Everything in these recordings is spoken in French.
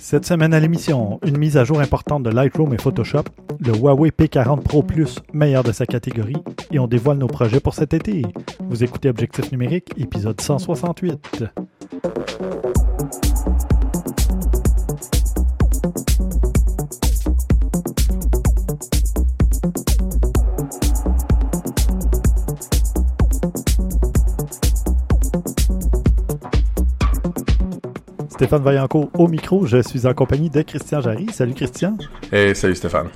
Cette semaine à l'émission, une mise à jour importante de Lightroom et Photoshop, le Huawei P40 Pro Plus, meilleur de sa catégorie, et on dévoile nos projets pour cet été. Vous écoutez Objectif numérique, épisode 168. Stéphane Vaillancourt au micro. Je suis en compagnie de Christian Jarry. Salut Christian. Hey, salut Stéphane.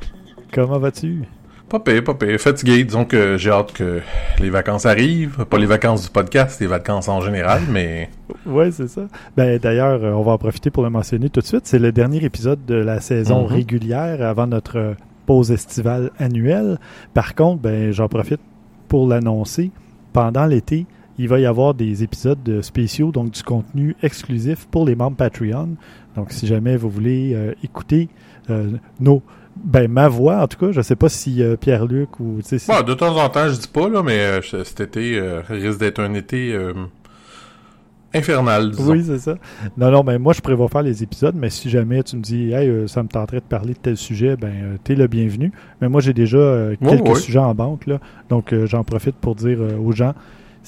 Comment vas-tu? Pas pire, pas pire. Fatigué. Disons que j'ai hâte que les vacances arrivent. Pas les vacances du podcast, les vacances en général, mais... ouais, c'est ça. Ben, d'ailleurs, on va en profiter pour le mentionner tout de suite. C'est le dernier épisode de la saison Mhm. régulière avant notre pause estivale annuelle. Par contre, ben, j'en profite pour l'annoncer. Pendant l'été, il va y avoir des épisodes de spéciaux, donc du contenu exclusif pour les membres Patreon. Donc, si jamais vous voulez euh, écouter euh, nos, ben, ma voix, en tout cas, je sais pas si euh, Pierre-Luc ou, si- de temps en temps, je dis pas, là, mais euh, cet été euh, risque d'être un été euh, infernal, disons. Oui, c'est ça. Non, non, mais moi, je prévois faire les épisodes, mais si jamais tu me dis, hey, euh, ça me tenterait de parler de tel sujet, ben, euh, t'es le bienvenu. Mais moi, j'ai déjà euh, quelques sujets en banque, là. Donc, euh, j'en profite pour dire euh, aux gens,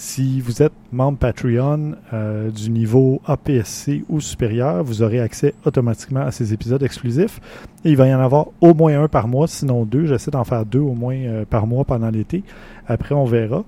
si vous êtes membre Patreon euh, du niveau APSC ou supérieur, vous aurez accès automatiquement à ces épisodes exclusifs. Et il va y en avoir au moins un par mois, sinon deux. J'essaie d'en faire deux au moins euh, par mois pendant l'été. Après, on verra.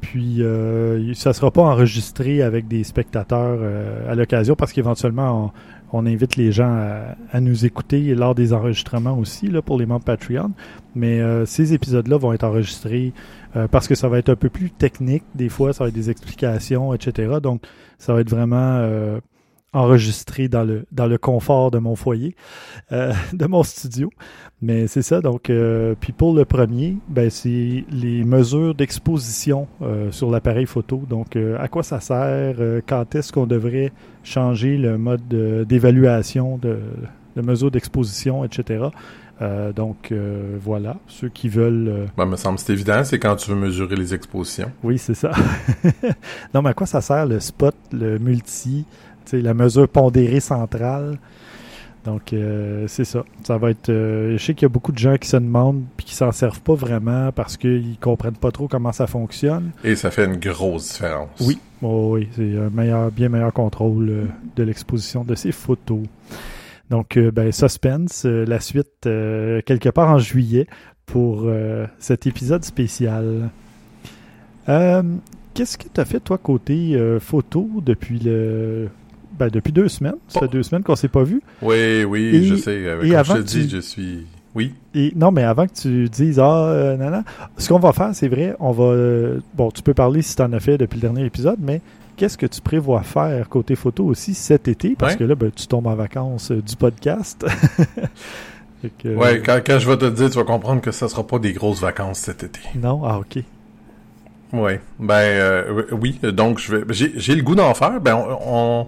Puis, euh, ça ne sera pas enregistré avec des spectateurs euh, à l'occasion parce qu'éventuellement, on, on invite les gens à, à nous écouter lors des enregistrements aussi là, pour les membres Patreon. Mais euh, ces épisodes-là vont être enregistrés euh, parce que ça va être un peu plus technique. Des fois, ça va être des explications, etc. Donc, ça va être vraiment euh, enregistré dans le, dans le confort de mon foyer, euh, de mon studio. Mais c'est ça, donc, euh, puis pour le premier, ben, c'est les mesures d'exposition euh, sur l'appareil photo. Donc, à quoi ça sert, quand est-ce qu'on devrait changer le mode de- d'évaluation de, de mesures d'exposition, etc. Euh, donc, euh, voilà, ceux qui veulent... euh, Ben, me semble c'est évident, c'est quand tu veux mesurer les expositions. oui, c'est ça. non, mais à quoi ça sert le spot, le multi, la mesure pondérée centrale? Donc, euh, c'est ça. Ça va être. euh, je sais qu'il y a beaucoup de gens qui se demandent puis qui s'en servent pas vraiment parce qu'ils comprennent pas trop comment ça fonctionne. Et ça fait une grosse différence. Oui, oh, oui, c'est un meilleur, bien meilleur contrôle euh, de l'exposition de ces photos. Donc, ben, suspense, la suite quelque part en juillet pour cet épisode spécial. Qu'est-ce que tu as fait, toi, côté photo, depuis le. Ben, depuis deux semaines. Ça fait Oh. deux semaines qu'on s'est pas vu. Oui, oui, Et- je sais. euh, et Comme avant je te dis, tu- je suis... Oui. Et non, mais avant que tu dises ah euh, non, ce qu'on va faire, c'est vrai, on va euh, bon, tu peux parler si tu en as fait depuis le dernier épisode, mais qu'est-ce que tu prévois faire côté photo aussi cet été? Parce Ouais. que là ben, tu tombes en vacances euh, du podcast. Que, Ouais, quand, quand je vais te le dire, tu vas comprendre que ça sera pas des grosses vacances cet été. Non, ah OK. Ouais, ben euh, oui, donc je vais j'ai j'ai le goût d'en faire. Ben on, on-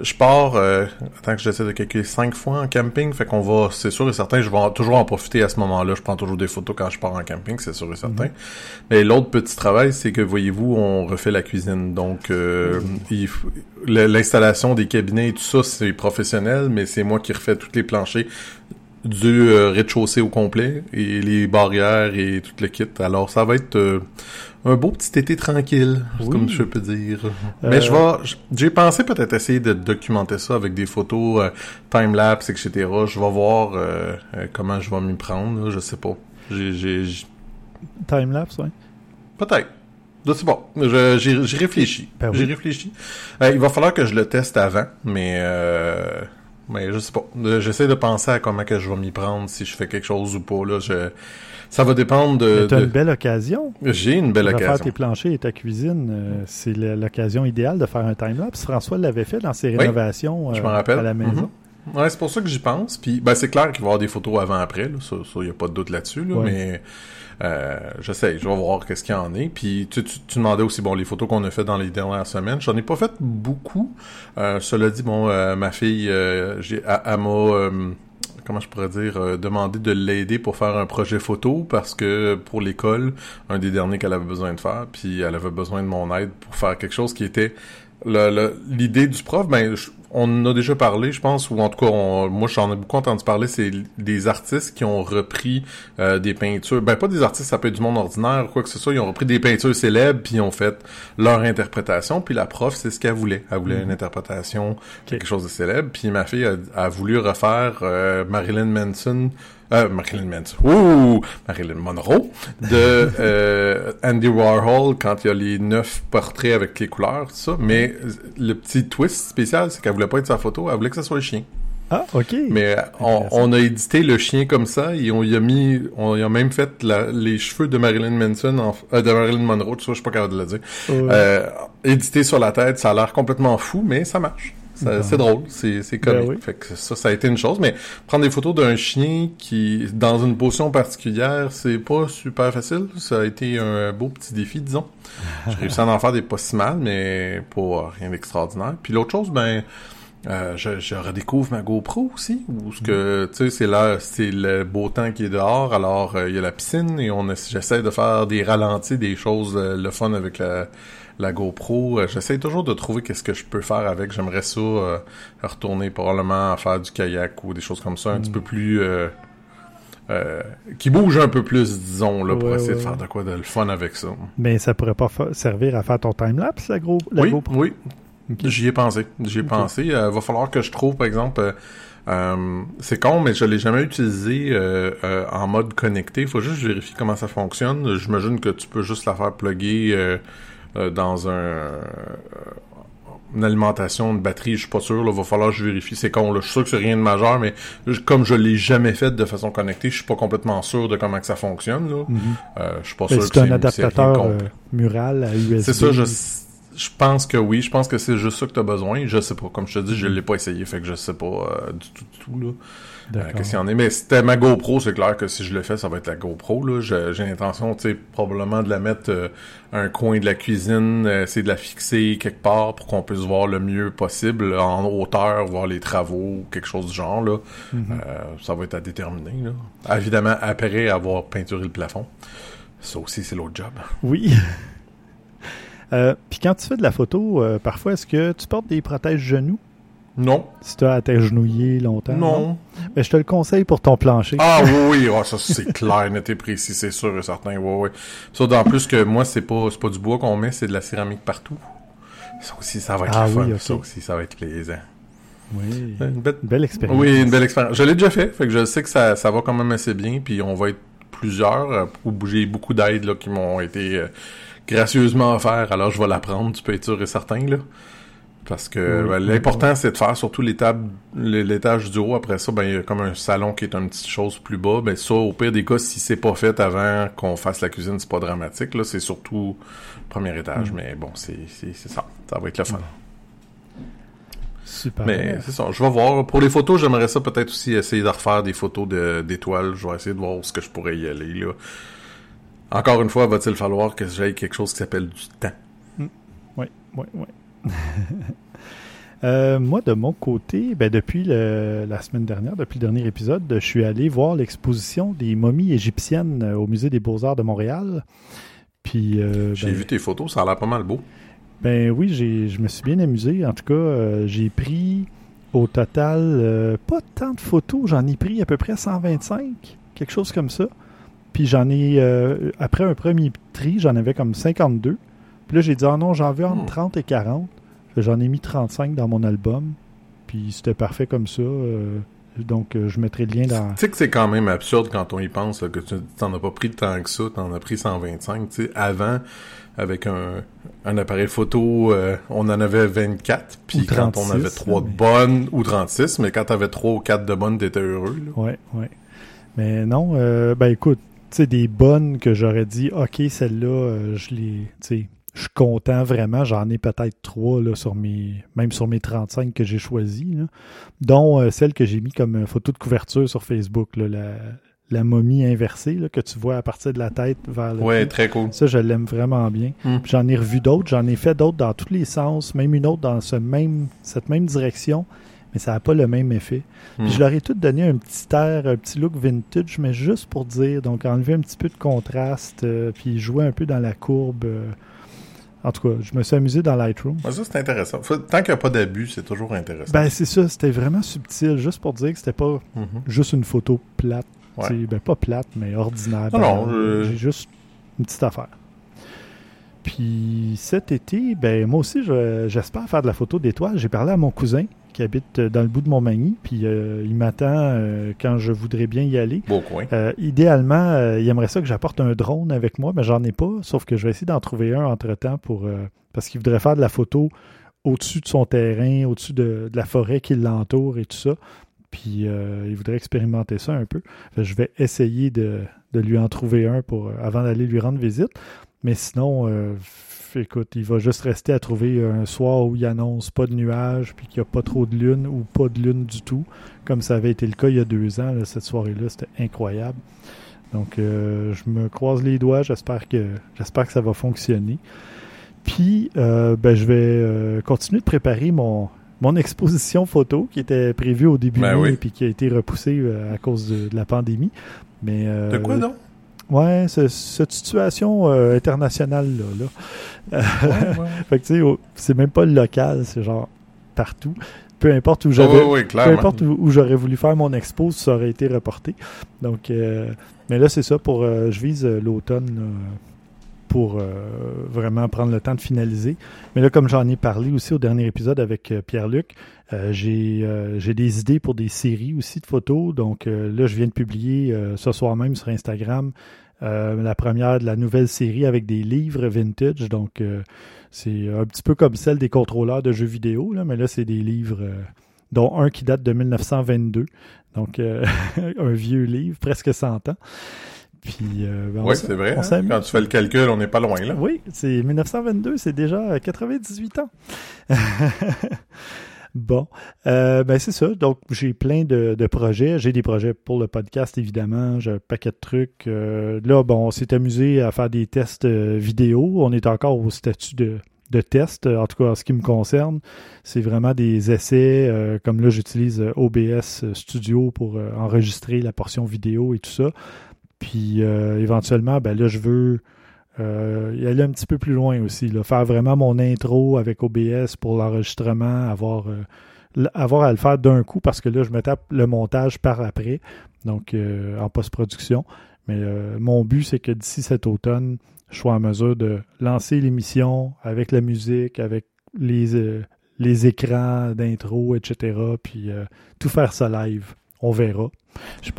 je pars euh, attends que j'essaie de calculer cinq fois en camping, fait qu'on va c'est sûr et certain, je vais toujours en profiter à ce moment-là. Je prends toujours des photos quand je pars en camping, c'est sûr et certain. Mais l'autre petit travail, c'est que voyez-vous, on refait la cuisine. Donc euh, le- l'installation des cabinets et tout ça, c'est professionnel, mais c'est moi qui refais tous les planchers du euh, rez-de-chaussée au complet et les barrières et tout le kit. Alors ça va être euh, un beau petit été tranquille, Oui. comme je peux dire. Euh, Mais je vais, j'ai pensé peut-être essayer de documenter ça avec des photos euh, time-lapse, etc. Je vais voir euh, euh, comment je vais m'y prendre, là, je sais pas. J'ai, j'- Timelapse, ouais. peut-être. Je sais pas. J'ai, j'ai réfléchi. Ben oui. J'ai réfléchi. Euh, il va falloir que je le teste avant, mais euh, mais je sais pas. J'essaie de penser à comment que je vais m'y prendre si je fais quelque chose ou pas. Là, je, ça va dépendre de. Mais t'as de- une belle occasion. J'ai une belle Pour faire occasion. tes planchers et ta cuisine, euh, c'est l'occasion idéale de faire un timelapse. François l'avait fait dans ses Oui, rénovations je euh, rappelle. à la maison. Mhm. Ouais, c'est pour ça que j'y pense. Puis, ben, c'est clair qu'il va y avoir des photos avant-après. Il n'y a pas de doute là-dessus. Là, Ouais. Mais euh, j'essaie. Je vais voir qu'est-ce qu'il y en est. Puis, tu, tu, tu demandais aussi, bon, les photos qu'on a fait dans les dernières semaines. J'en ai pas fait beaucoup. Euh, cela dit, bon, ma fille, j'ai, elle, elle m'a... comment je pourrais dire, euh, demandé de l'aider pour faire un projet photo parce que pour l'école, un des derniers qu'elle avait besoin de faire, puis elle avait besoin de mon aide pour faire quelque chose qui était l'idée du prof, ben je- on en a déjà parlé, je pense, ou en tout cas, moi j'en ai beaucoup entendu parler, c'est des artistes qui ont repris euh, des peintures, ben pas des artistes, ça peut être du monde ordinaire ou quoi que ce soit, ils ont repris des peintures célèbres, puis ils ont fait leur interprétation, puis la prof, c'est ce qu'elle voulait. Elle voulait une mm-hmm. interprétation, quelque chose de célèbre, puis ma fille a, voulu refaire euh, Marilyn Manson euh, Marilyn Manson, ouh, Marilyn Monroe, de euh, Andy Warhol quand il y a les neuf portraits avec les couleurs, tout ça. Mais le petit twist spécial, c'est qu'elle voulait pas être sa photo, elle voulait que ça soit le chien. Ah, ok. Mais on, a édité le chien comme ça et on y a mis, on y a même fait les cheveux de Marilyn Manson, euh, de Marilyn Monroe, tout ça, je suis pas capable de le dire. Euh, édité sur la tête, ça a l'air complètement fou, mais ça marche. C'est drôle, c'est ben comique. Fait que ça, ça a été une chose, mais prendre des photos d'un chien qui, dans une position particulière, c'est pas super facile. Ça a été un beau petit défi, disons. J'ai réussi à en faire des pas si mal, mais pas rien d'extraordinaire. Puis l'autre chose, ben, euh, je, je, redécouvre ma GoPro aussi, où ce que tu sais c'est là c'est le beau temps qui est dehors, alors euh, il y a la piscine et on j'essaie de faire des ralentis, des choses euh, le fun avec la la GoPro. J'essaie toujours de trouver qu'est-ce que je peux faire avec. J'aimerais ça euh, retourner probablement à faire du kayak ou des choses comme ça, un petit mm. peu plus... Euh, qui bouge un peu plus, disons, là, pour essayer de faire de quoi de le fun avec ça. Mais ça pourrait pas servir à faire ton time-lapse, la, gros, oui, GoPro? Oui, J'y ai pensé. J'y ai pensé. Il va falloir que je trouve, par exemple... c'est con, mais je l'ai jamais utilisé en mode connecté. Il faut juste vérifier comment ça fonctionne. J'imagine que tu peux juste la faire plugger euh, dans un euh, une alimentation, une batterie, je suis pas sûr, là, va falloir que je vérifie. C'est con, là. Je suis sûr que c'est rien de majeur, mais comme je l'ai jamais fait de façon connectée, je suis pas complètement sûr de comment que ça fonctionne, là. Mm-hmm. euh, je suis pas sûr que c'est un adaptateur euh, mural à USB. C'est ça, je, je pense que oui. Je pense que c'est juste ça que tu as besoin. Je sais pas. Comme je te dis, je l'ai pas essayé, fait que je sais pas du tout, du tout, là. Euh, qu'est-ce qu'il y en est. Mais c'était ma GoPro, c'est clair que si je le fais, ça va être la GoPro. Là. J'ai l'intention, tu sais, probablement de la mettre euh, un coin de la cuisine, euh, essayer de la fixer quelque part pour qu'on puisse voir le mieux possible en hauteur, voir les travaux, quelque chose du genre. Là. Mm-hmm. ça va être à déterminer. Là. Évidemment, après avoir peinturé le plafond. Ça aussi, c'est l'autre job. Oui. Puis quand tu fais de la photo, parfois, est-ce que tu portes des protèges genoux? Non. Si tu as à t'agenouiller longtemps. Non. Mais je te le conseille pour ton plancher. Ah oui, oui, oh, ça c'est clair, net et précis, c'est sûr et certain. Oui, oui. Ça, en plus que moi, c'est pas, pas du bois qu'on met, c'est de la céramique partout. Ça aussi, ça va être ah, fun. Ça aussi, ça va être plaisant. Oui. Une belle, expérience. Oui, une belle expérience. Je l'ai déjà fait, fait que je sais que ça, ça va quand même assez bien, puis on va être plusieurs euh, bouger beaucoup d'aides qui m'ont été euh, gracieusement offertes, alors je vais la prendre, tu peux être sûr et certain, là. Parce que ben, l'important, c'est de faire surtout l'étage du haut. Après ça, ben, il y a comme un salon qui est une petite chose plus bas. Ben, ça, au pire des cas, si c'est pas fait avant qu'on fasse la cuisine, c'est pas dramatique. Là, c'est surtout premier étage. Mm. Mais bon, c'est ça. Ça va être le fun. Super. Mais c'est ça. Je vais voir. Pour les photos, j'aimerais ça peut-être aussi essayer de refaire des photos d'étoiles. Je vais essayer de voir où ce que je pourrais y aller, là. Encore une fois, va-t-il falloir que j'aille quelque chose qui s'appelle du temps? Oui, oui, oui. Euh, moi, de mon côté, ben, depuis la semaine dernière, depuis le dernier épisode, je suis allé voir l'exposition des momies égyptiennes euh, au Musée des Beaux-Arts de Montréal. Puis, euh, j'ai ben, vu tes photos, ça a l'air pas mal beau. Ben oui, je me suis bien amusé. En tout cas, j'ai pris au total pas tant de photos. J'en ai pris à peu près 125, quelque chose comme ça. Puis j'en ai, après un premier tri, j'en avais comme 52. Puis là, j'ai dit, ah non, j'en veux entre 30 et 40. J'en ai mis 35 dans mon album. Puis c'était parfait comme ça. Euh, donc, euh, je mettrai le lien dans. Tu sais que c'est quand même absurde quand on y pense, que tu n'en as pas pris tant que ça, tu en as pris 125. Tu sais, avant, avec un, un appareil photo, euh, on en avait 24. Puis quand on avait 3 de bonnes, ou 36, mais quand tu avais 3 ou 4 de bonnes, t'étais heureux. Là. Ouais, ouais. Mais non, ben écoute, tu sais, des bonnes que j'aurais dit, OK, celle-là, je l'ai, tu sais, je suis content vraiment. J'en ai peut-être trois là, sur mes, même sur mes 35 que j'ai choisis, dont euh, celle que j'ai mis comme photo de couverture sur Facebook, la, la momie inversée là, que tu vois à partir de la tête vers le. Ouais, très cool. Ça, je l'aime vraiment bien. Hmm. J'en ai revu d'autres, j'en ai fait d'autres dans tous les sens, même une autre dans ce même, cette même direction, mais ça n'a pas le même effet. Puis hmm. je leur ai tout donné un petit air, un petit look vintage, mais juste pour dire, donc enlever un petit peu de contraste, euh, puis jouer un peu dans la courbe. Euh, en tout cas, je me suis amusé dans Lightroom. ça, c'est intéressant. tant qu'il n'y a pas d'abus, c'est toujours intéressant. Ben, c'est ça. C'était vraiment subtil, juste pour dire que c'était pas mm-hmm. juste une photo plate. Ben, pas plate, mais ordinaire. Non, non, J'ai juste une petite affaire. Puis cet été, ben moi aussi, j'espère faire de la photo d'étoiles. J'ai parlé à mon cousin qui habite dans le bout de Montmagny, puis euh, il m'attend euh, quand je voudrais bien y aller. Beau coin. Euh, idéalement, il aimerait ça que j'apporte un drone avec moi, mais j'en ai pas, sauf que je vais essayer d'en trouver un entre-temps pour parce qu'il voudrait faire de la photo au-dessus de son terrain, au-dessus de, la forêt qui l'entoure et tout ça. Puis il voudrait expérimenter ça un peu. je vais essayer de, de, lui en trouver un pour avant d'aller lui rendre visite. Mais sinon, euh, écoute, il va juste rester à trouver un soir où il annonce pas de nuages, puis qu'il n'y a pas trop de lune ou pas de lune du tout, comme ça avait été le cas il y a deux ans. cette soirée-là, c'était incroyable. Donc, euh, je me croise les doigts. J'espère que j'espère que ça va fonctionner. Puis, euh, ben, je vais continuer de préparer mon, mon exposition photo qui était prévue au début ben et puis qui a été repoussée à cause de, de la pandémie. Mais, de quoi donc? Ouais, cette situation euh, internationale là. fait que tu sais, c'est même pas le local, c'est genre partout. Peu importe où j'avais, peu importe où, j'aurais voulu faire mon expo, ça aurait été reporté. Donc, euh, mais là c'est ça pour, euh, je vise l'automne pour vraiment prendre le temps de finaliser. Mais là, comme j'en ai parlé aussi au dernier épisode avec Pierre-Luc, j'ai, j'ai des idées pour des séries aussi de photos. Donc là, je viens de publier ce soir même sur Instagram euh, la première de la nouvelle série avec des livres vintage. Donc, euh, c'est un petit peu comme celle des contrôleurs de jeux vidéo, là, mais là, c'est des livres, euh, dont un qui date de 1922. Donc, un vieux livre, presque 100 ans. Puis, ben, oui, c'est vrai. Hein. Quand tu fais le calcul, on n'est pas loin, là. Oui, c'est 1922, c'est déjà 98 ans. Bon, euh, ben c'est ça. Donc, j'ai plein de, projets. J'ai des projets pour le podcast, évidemment. J'ai un paquet de trucs. Euh, là, bon, on s'est amusé à faire des tests euh, vidéo. On est encore au statut de, de test, en tout cas en ce qui me concerne. C'est vraiment des essais. comme là, j'utilise OBS Studio pour enregistrer la portion vidéo et tout ça. Puis, éventuellement, ben là, je veux euh, aller un petit peu plus loin aussi, faire vraiment mon intro avec OBS pour l'enregistrement, avoir, euh, avoir à le faire d'un coup parce que là, je me tape le montage par après, donc euh, en post-production. Mais euh, mon but, c'est que d'ici cet automne, je sois en mesure de lancer l'émission avec la musique, avec les, les écrans d'intro, etc. Puis tout faire ça live. On verra.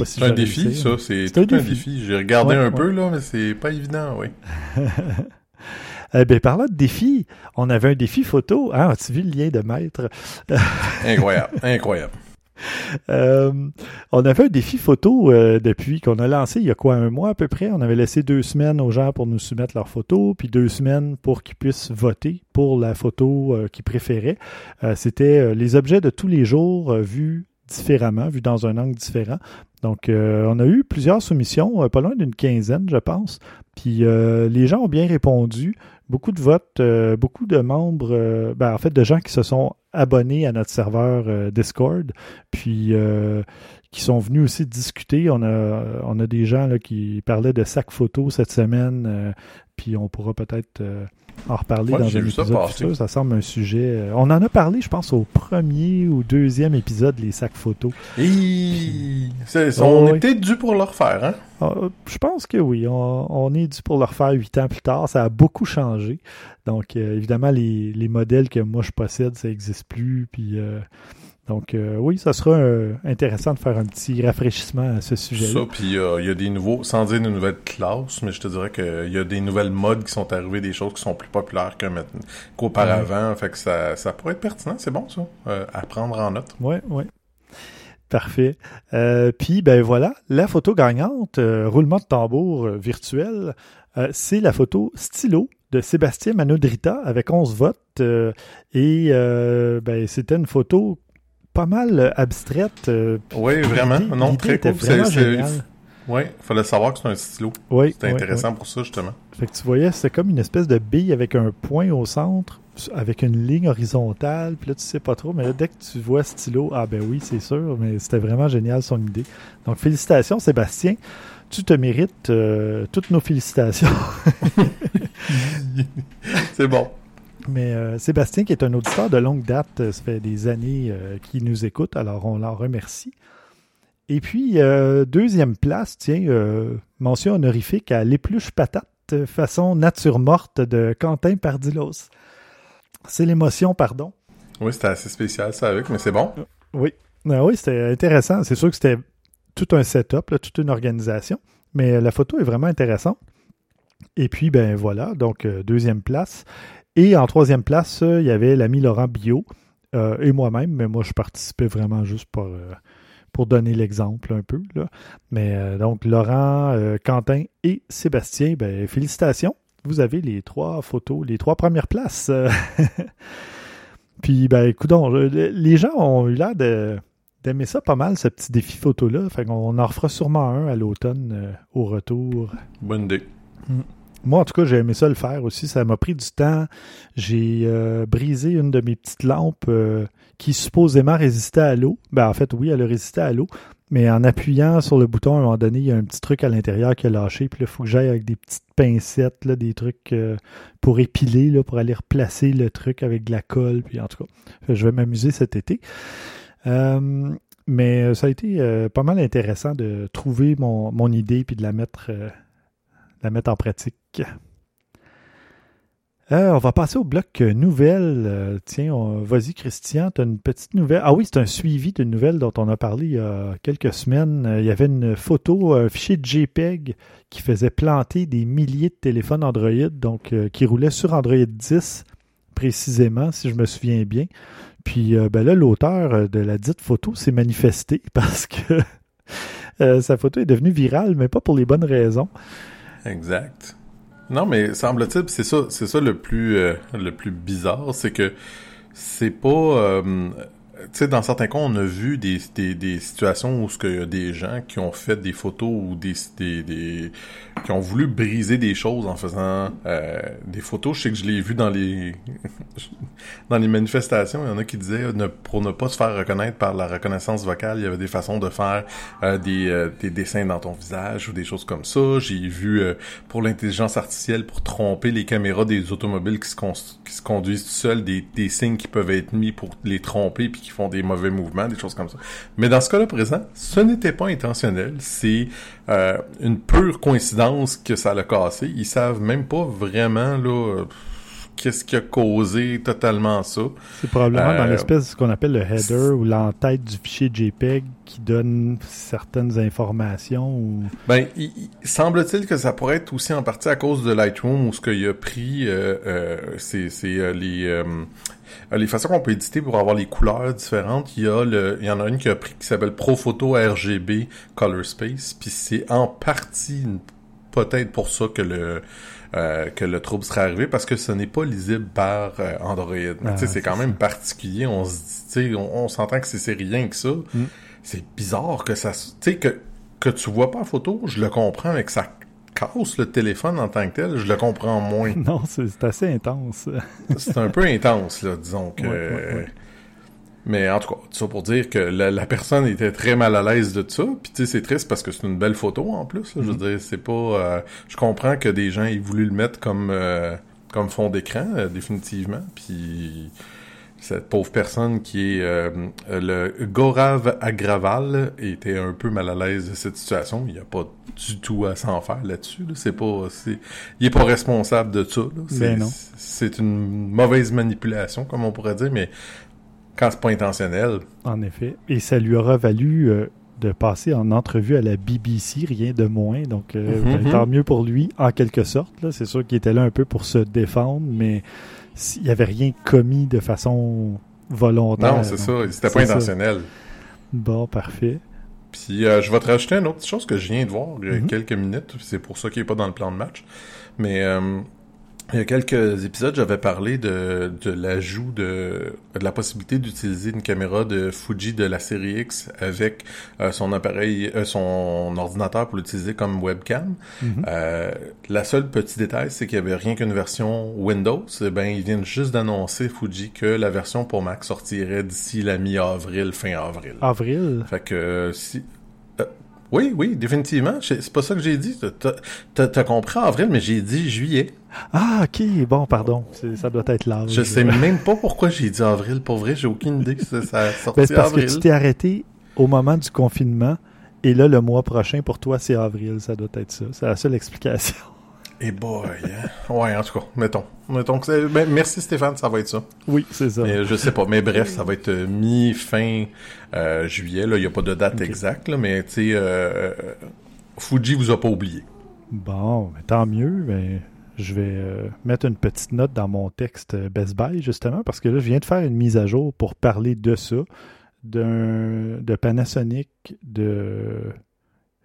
C'est un défi, ça. C'est tout un défi. J'ai regardé un peu, là, mais c'est pas évident, oui. eh bien, parlant de défi, on avait un défi photo. Ah, as-tu vu le lien de maître? incroyable, incroyable. Euh, on avait un défi photo euh, depuis qu'on a lancé il y a quoi un mois à peu près. On avait laissé deux semaines aux gens pour nous soumettre leurs photos, puis deux semaines pour qu'ils puissent voter pour la photo euh, qu'ils préféraient. C'était les objets de tous les jours vus différemment, vu dans un angle différent. Donc, euh, on a eu plusieurs soumissions, euh, pas loin d'une quinzaine, je pense. Puis, euh, les gens ont bien répondu. Beaucoup de votes, beaucoup de membres, ben, en fait, de gens qui se sont abonnés à notre serveur Discord, puis qui sont venus aussi discuter. On a, on a des gens là, qui parlaient de sac photo cette semaine, puis on pourra peut-être en reparler dans un épisode futur. Ça semble un sujet. Euh, on en a parlé, je pense, au premier ou deuxième épisode, les sacs photos. Et... on est peut-être dû pour le refaire, hein? Ah, je pense que oui. On, est dû pour le refaire huit ans plus tard. Ça a beaucoup changé. Donc, euh, évidemment, les, les, modèles que moi je possède, ça n'existe plus. Puis. Euh, donc euh, oui, ça sera euh, intéressant de faire un petit rafraîchissement à ce sujet-là. Ça, puis il y a des nouveaux, sans dire de nouvelles classes, mais je te dirais qu'il y a des nouvelles modes qui sont arrivées, des choses qui sont plus populaires qu'auparavant. Fait que ça, ça pourrait être pertinent, c'est bon ça, euh, à prendre en note. Oui, oui. Parfait. puis ben voilà, la photo gagnante, roulement de tambour virtuel, c'est la photo stylo de Sébastien Manodrita avec 11 votes. et ben, c'était une photo pas mal euh, abstraite. Euh, oui, vraiment. Non, très cool. Oui, il fallait savoir que c'est un stylo. Oui. C'était intéressant pour ça, justement. Fait que tu voyais, c'était comme une espèce de bille avec un point au centre, avec une ligne horizontale. Puis là, tu sais pas trop, mais là, dès que tu vois stylo, ah ben oui, c'est sûr, mais c'était vraiment génial son idée. Donc, félicitations, Sébastien. Tu te mérites euh, toutes nos félicitations. c'est bon. Mais euh, Sébastien, qui est un auditeur de longue date, euh, ça fait des années euh, qu'il nous écoute, alors on l'en remercie. Et puis, deuxième place, tiens, mention honorifique à l'épluche patate façon nature morte de Quentin Pardilos. C'est l'émotion, pardon. Oui, c'était assez spécial ça avec, mais c'est bon. Oui. Ah oui, c'était intéressant. C'est sûr que c'était tout un setup, toute une organisation, mais la photo est vraiment intéressante. Et puis, ben voilà, donc deuxième place. Et en troisième place, euh, il y avait l'ami Laurent Bio euh, et moi-même, mais moi je participais vraiment juste pour, euh, pour donner l'exemple un peu. Mais donc Laurent, Quentin et Sébastien, ben, félicitations. Vous avez les trois photos, les trois premières places. Puis, ben, écoute, les gens ont eu l'air d'aimer ça pas mal, ce petit défi photo-là. Fait qu'on en refera sûrement un à l'automne au retour. Bonne idée. Mm. Moi, en tout cas, j'ai aimé ça le faire aussi. Ça m'a pris du temps. J'ai euh, brisé une de mes petites lampes euh, qui supposément résistait à l'eau. Ben, en fait, oui, elle a résisté à l'eau. Mais en appuyant sur le bouton, à un moment donné, il y a un petit truc à l'intérieur qui a lâché. Puis là, il faut que j'aille avec des petites pincettes, là, des trucs euh, pour épiler, là, pour aller replacer le truc avec de la colle. Puis en tout cas, je vais m'amuser cet été. mais ça a été pas mal intéressant de trouver mon, mon idée puis de la mettre la mettre en pratique. Euh, on va passer au bloc nouvelles. Euh, tiens, vas-y Christian, tu as une petite nouvelle. Ah oui, c'est un suivi d'une nouvelle dont on a parlé il y a quelques semaines. Euh, il y avait une photo, un fichier JPEG qui faisait planter des milliers de téléphones Android, donc qui roulait sur Android 10 précisément, si je me souviens bien. Puis ben là, l'auteur de la dite photo s'est manifesté parce que sa photo est devenue virale, mais pas pour les bonnes raisons. Exact. Non, mais semble-t-il, c'est ça, c'est ça le plus, euh, le plus bizarre, c'est que c'est pas, euh, sais, dans certains cas, on a vu des, des, des situations où il y a des gens qui ont fait des photos ou des, des, des qui ont voulu briser des choses en faisant euh, des photos. Je sais que je l'ai vu dans les dans les manifestations. Il y en a qui disaient ne, pour ne pas se faire reconnaître par la reconnaissance vocale, il y avait des façons de faire euh, des, euh, des dessins dans ton visage ou des choses comme ça. J'ai vu pour l'intelligence artificielle pour tromper les caméras des automobiles qui se, qui se conduisent tout seuls des, des signes qui peuvent être mis pour les tromper puis qui font des mauvais mouvements, des choses comme ça. Mais dans ce cas-là présent, ce n'était pas intentionnel. C'est euh, une pure coïncidence que ça l'a cassé. Ils savent même pas vraiment là qu'est-ce qui a causé totalement ça? C'est probablement dans euh, l'espèce de ce qu'on appelle le header ou l'entête du fichier JPEG qui donne certaines informations ou... Ben, il, semble-t-il que ça pourrait être aussi en partie à cause de Lightroom où ce qu'il a pris, euh, euh c'est les euh, les façons qu'on peut éditer pour avoir les couleurs différentes, il y a le, il y en a une qui a pris qui s'appelle Profoto RGB Color Space, puis c'est en partie peut-être pour ça que le euh, que le trouble serait arrivé parce que ce n'est pas lisible par euh, Android. Ah, c'est quand même particulier. On se dit, on, on s'entend que c'est rien que ça. Mm. C'est bizarre que ça, tu sais que que tu vois pas en photo, je le comprends, mais que ça casse le téléphone en tant que tel, je le comprends moins. Non, c'est assez intense. c'est un peu intense, là, disons que. Mais en tout cas, ça pour dire que la, personne était très mal à l'aise de ça. Puis tu sais, c'est triste parce que c'est une belle photo en plus. Je veux mm-hmm. dire, c'est pas. Euh, je comprends que des gens aient voulu le mettre comme euh, comme fond d'écran, euh, définitivement. Puis cette pauvre personne qui est euh, le Gorav Agraval était un peu mal à l'aise de cette situation. Il n'y a pas du tout à s'en faire là-dessus. C'est pas, c'est, il est pas responsable de ça. Ben c'est, une mauvaise manipulation, comme on pourrait dire, mais quand c'est pas intentionnel. En effet. Et ça lui aura valu euh, de passer en entrevue à la BBC, rien de moins. Donc, euh, mm-hmm. ben, tant mieux pour lui, en quelque sorte. C'est sûr qu'il était là un peu pour se défendre, mais s'il n'y avait rien commis de façon volontaire. Non, c'est ça. C'était pas intentionnel. Bon, parfait. Puis euh, je vais te rajouter une autre chose que je viens de voir il y a mm-hmm. quelques minutes. C'est pour ça qu'il n'est pas dans le plan de match. Mais euh, il y a quelques épisodes, j'avais parlé de, de l'ajout de, de la possibilité d'utiliser une caméra de Fuji de la série X avec euh, son appareil, euh, son ordinateur pour l'utiliser comme webcam. Mhm. euh, la seule petit détail, c'est qu'il y avait rien qu'une version Windows. Eh ben, ils viennent juste d'annoncer Fuji que la version pour Mac sortirait d'ici la mi-avril, fin avril. Avril. Fait que si Oui, oui, définitivement. C'est pas ça que j'ai dit. T'as compris avril, mais j'ai dit juillet. Ah, ok, bon, pardon. Ça doit être là. Je sais même pas pourquoi j'ai dit avril. Pour vrai, j'ai aucune idée que ça, ça sorti ben, parce que tu t'es arrêté au moment du confinement. Et là, le mois prochain, pour toi, c'est avril. Ça doit être ça. C'est la seule explication. Et eh boy, hein? ouais, en tout cas, mettons. mettons que ben, merci Stéphane, ça va être ça. Oui, c'est ça. Mais, je sais pas, mais bref, ça va être euh, mi-fin euh, juillet. Là, il n'y a pas de date exacte, là, mais tu sais, euh, Fuji vous a pas oublié. Bon, mais tant mieux. Mais je vais mettre une petite note dans mon texte Best Buy, justement, parce que là, je viens de faire une mise à jour pour parler de ça, d'un de Panasonic, de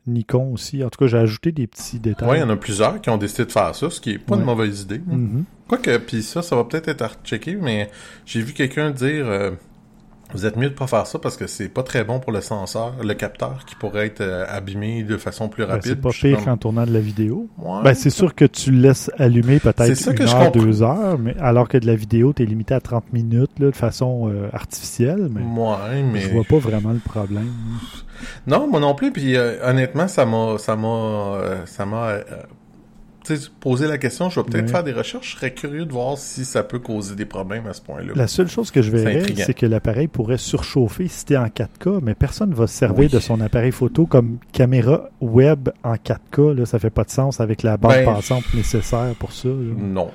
Nikon aussi. En tout cas, j'ai ajouté des petits détails. Oui, il y en a plusieurs qui ont décidé de faire ça, ce qui est pas une mauvaise idée. Mm-hmm. Quoique, puis ça, ça va peut-être être à checker, mais j'ai vu quelqu'un dire euh, vous êtes mieux de pas faire ça parce que c'est pas très bon pour le senseur, le capteur qui pourrait être euh, abîmé de façon plus ben, rapide. c'est pas pire qu'en tournant de la vidéo. Ben, c'est sûr que tu laisses allumer peut-être une heure, deux heures, mais alors que de la vidéo, tu es limité à 30 minutes de façon euh, artificielle. Mais, mais je vois pas vraiment le problème. Non, moi non plus. Puis euh, honnêtement, ça m'a, ça m'a, ça m'a poser la question, je vais peut-être faire des recherches. Je serais curieux de voir si ça peut causer des problèmes à ce point-là. La seule chose que je verrais, c'est que l'appareil pourrait surchauffer si c'était en 4K, mais personne ne va se servir de son appareil photo comme caméra web en 4K. Là, ça fait pas de sens avec la bande ben, passante nécessaire pour ça. Non.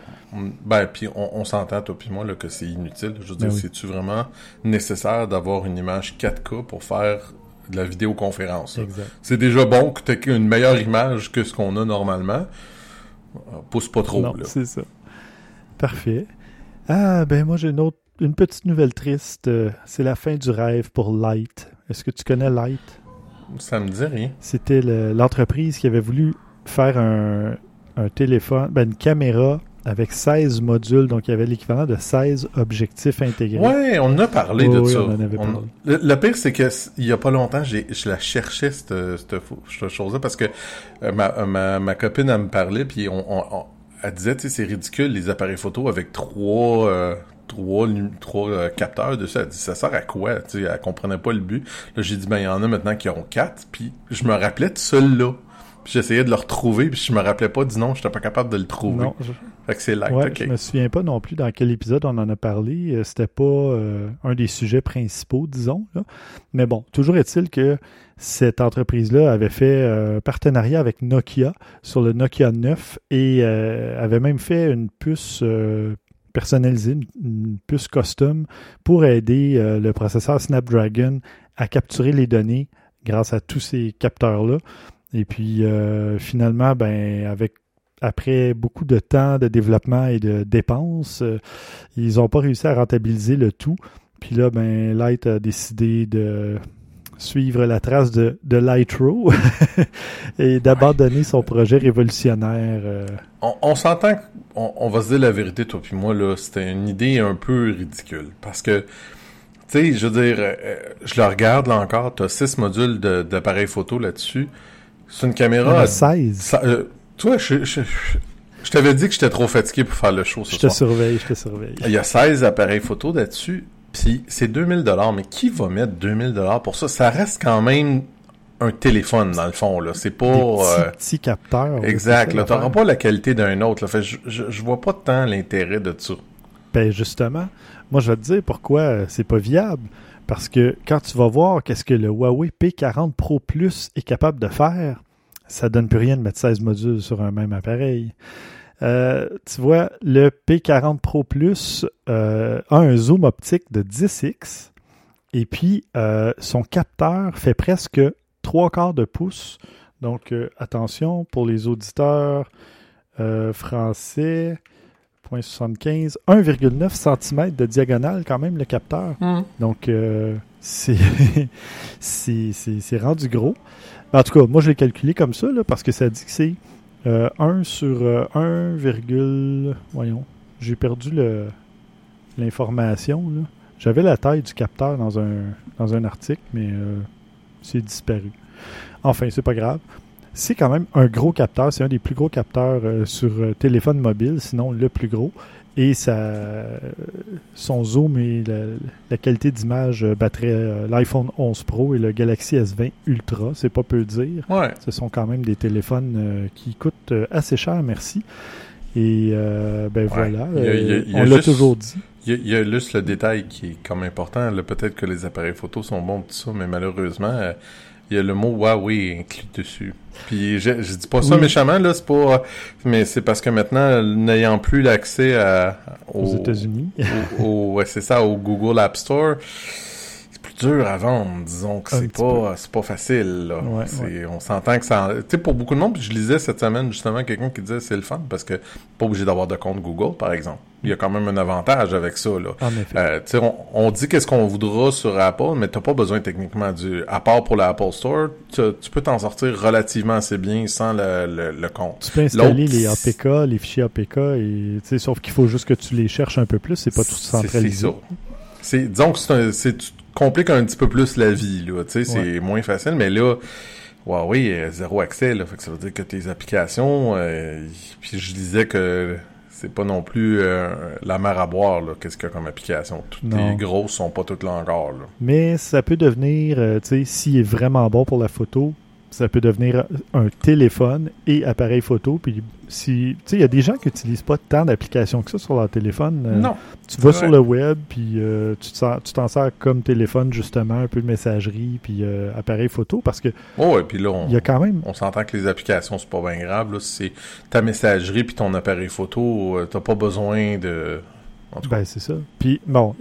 Ben, puis on, s'entend, toi puis moi, là, que c'est inutile. Je veux dire, ben c'est-tu vraiment nécessaire d'avoir une image 4K pour faire de la vidéoconférence? C'est déjà bon que tu aies une meilleure image que ce qu'on a normalement. Pousse pas trop. Non, c'est ça. Parfait. Ah, ben moi j'ai une autre, une petite nouvelle triste. C'est la fin du rêve pour Light. Est-ce que tu connais Light? Ça me dit rien. C'était l'entreprise qui avait voulu faire un, téléphone, ben une caméra avec 16 modules, donc il y avait l'équivalent de 16 objectifs intégrés. Ouais, on a parlé de ça. Le, pire, c'est que il y a pas longtemps, je la cherchais cette, cette, chose-là parce que euh, ma, ma, ma, copine elle me parlait puis on, elle disait, tu sais, c'est ridicule les appareils photo avec trois euh, trois, trois euh, capteurs de ça. Elle dit, ça sert à quoi? Tu sais, elle comprenait pas le but. Là, j'ai dit, ben, il y en a maintenant qui ont quatre. Puis, je me rappelais de celui-là. J'essayais de le retrouver, puis je me rappelais pas du nom, j'étais pas capable de le trouver. Non, Fait que c'est. Ouais, Je me souviens pas non plus dans quel épisode on en a parlé. Euh, c'était pas euh, un des sujets principaux, disons. Là. Mais bon, toujours est-il que cette entreprise-là avait fait un euh, partenariat avec Nokia sur le Nokia 9 et avait même fait une puce personnalisée, une, puce custom pour aider le processeur Snapdragon à capturer les données grâce à tous ces capteurs-là. Et puis euh, finalement, ben avec après beaucoup de temps de développement et de dépenses, euh, ils n'ont pas réussi à rentabiliser le tout. Puis là, ben Light a décidé de suivre la trace de, de Lightrow et d'abandonner son projet révolutionnaire. Euh. On, s'entend qu'on on va se dire la vérité, toi puis moi, là, c'était une idée un peu ridicule. Parce que, tu sais, je veux dire, je le regarde là encore, tu as six modules d'appareil photo là-dessus. C'est une caméra. à 16. Euh, toi, je, je, je t'avais dit que j'étais trop fatigué pour faire le show ce je te surveille, je te surveille. Il y a 16 appareils photo là-dessus, puis c'est 2000 dollars. Mais qui va mettre 2000 dollars pour ça? Ça reste quand même un téléphone dans le fond là. C'est pas petits, euh... capteurs. Exact. Là, t'auras pas la qualité d'un autre. Là. Fait, je, je, je vois pas tant l'intérêt de ça. Ben justement, moi je vais te dire pourquoi euh, c'est pas viable. Parce que quand tu vas voir qu'est-ce que le Huawei P40 Pro Plus est capable de faire, ça donne plus rien de mettre 16 modules sur un même appareil. Euh, tu vois, le P40 Pro Plus euh, a un zoom optique de 10x et puis euh, son capteur fait presque 3 quarts de pouce. Donc attention pour les auditeurs français, 0.75, 1,9 cm de diagonale quand même le capteur. Hmm. Donc c'est rendu gros. En tout cas, moi, je l'ai calculé comme ça, parce que ça dit que c'est 1 euh, sur 1, euh, voyons, j'ai perdu l'information. J'avais la taille du capteur dans un, dans un article, mais euh, c'est disparu. Enfin, c'est pas grave. C'est quand même un gros capteur. C'est un des plus gros capteurs sur téléphone mobile, sinon le plus gros. Et ça, son zoom et la, qualité d'image battrait l'iPhone 11 Pro et le Galaxy S20 Ultra. C'est pas peu dire. Ouais. Ce sont quand même des téléphones qui coûtent assez cher, merci. Et ben voilà, on l'a toujours dit. Il y, a, juste le détail qui est comme important. Peut-être que les appareils photo sont bons, tout ça, mais malheureusement, euh, il y a le mot Huawei inclus dessus. Puis je, je dis pas ça méchamment, là, c'est pas. Mais c'est parce que maintenant, n'ayant plus l'accès à. Aux, États-Unis. ouais, c'est ça, au Google App Store dur à vendre, disons que c'est pas c'est pas facile. Là. On s'entend que ça. Tu sais, pour beaucoup de monde, puis je lisais cette semaine justement quelqu'un qui disait c'est le fun parce que pas obligé d'avoir de compte Google, par exemple. Il y a quand même un avantage avec ça. Là. Euh, on, on, dit qu'est-ce qu'on voudra sur Apple, mais t'as pas besoin techniquement du. À part pour l'Apple Store, tu, peux t'en sortir relativement assez bien sans le, le, compte. Tu peux installer les APK, les fichiers APK, et sauf qu'il faut juste que tu les cherches un peu plus, c'est pas tout centralisé. C'est disons que c'est complique un petit peu plus la vie, là. Tu sais, c'est moins facile, mais là, Huawei, zéro accès, là. Fait que ça veut dire que tes applications, euh, puis je disais que c'est pas non plus euh, la mer à boire, là, qu'est-ce qu'il y a comme application. Toutes les grosses sont pas toutes là encore, là. Mais ça peut devenir, euh, tu sais, s'il est vraiment bon pour la photo, ça peut devenir un téléphone et appareil photo. Puis si, tu sais, il y a des gens qui n'utilisent pas tant d'applications que ça sur leur téléphone. Euh, non. Tu vas sur le web, puis euh, tu t'en sers comme téléphone, justement, un peu de messagerie, puis euh, appareil photo, parce que. Oh, et puis là, on, y a quand même... on s'entend que les applications, c'est pas bien grave. C'est ta messagerie, puis ton appareil photo, t'as pas besoin de. ben, c'est ça. Puis, bon,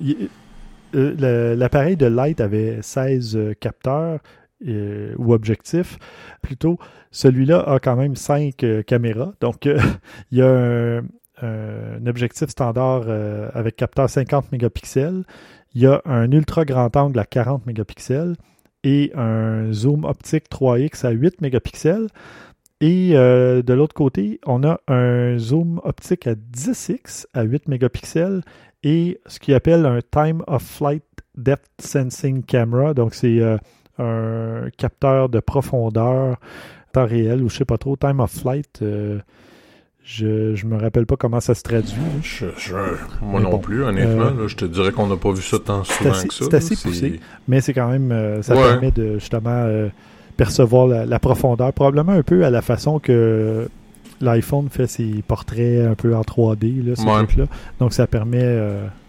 l'appareil de Light avait 16 capteurs. Euh, ou objectif. Plutôt, celui-là a quand même cinq euh, caméras. Donc, euh, il y a un, objectif standard avec capteur 50 mégapixels. Il y a un ultra grand angle à 40 mégapixels et un zoom optique 3X à 8 mégapixels. Et de l'autre côté, on a un zoom optique à 10x à 8 mégapixels et ce qu'il appelle un Time of Flight Depth Sensing Camera. Donc, c'est un capteur de profondeur temps réel ou je sais pas trop, time of flight. Euh, je, je me rappelle pas comment ça se traduit. moi non plus, honnêtement. Euh, je te dirais qu'on n'a pas vu ça tant souvent que ça. C'est assez poussé, mais c'est quand même, euh, ça permet de justement percevoir la, profondeur, probablement un peu à la façon que l'iPhone fait ses portraits un peu en 3D, là, là. Donc ça permet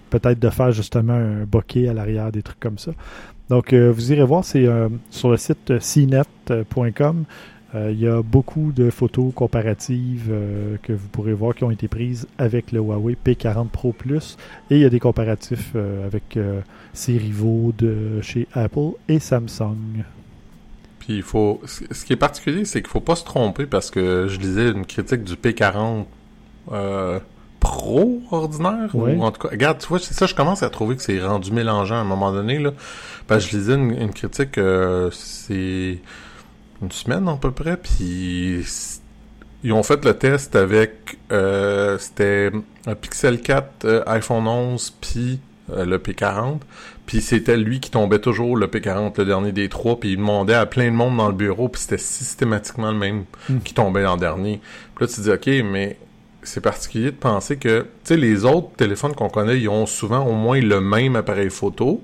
peut-être de faire justement un bokeh à l'arrière, des trucs comme ça. Donc, euh, vous irez voir, c'est euh, sur le site cnet.com. Euh, il y a beaucoup de photos comparatives que vous pourrez voir qui ont été prises avec le Huawei P40 Pro Plus. Et il y a des comparatifs avec ses rivaux de chez Apple et Samsung. Puis il faut. Ce qui est particulier, c'est qu'il ne faut pas se tromper parce que je lisais une critique du P40 pro ordinaire ou en tout cas regarde tu vois c'est ça je commence à trouver que c'est rendu mélangeant à un moment donné là. Parce que je lisais une, critique euh, c'est une semaine à peu près puis ils ont fait le test avec euh, c'était un Pixel 4 euh, iPhone 11 puis le P40 puis c'était lui qui tombait toujours le P40 le dernier des trois puis il demandait à plein de monde dans le bureau puis c'était systématiquement le même hmm. qui tombait en dernier. Puis là tu te dis ok mais c'est particulier de penser que, tu sais, les autres téléphones qu'on connaît, ils ont souvent au moins le même appareil photo.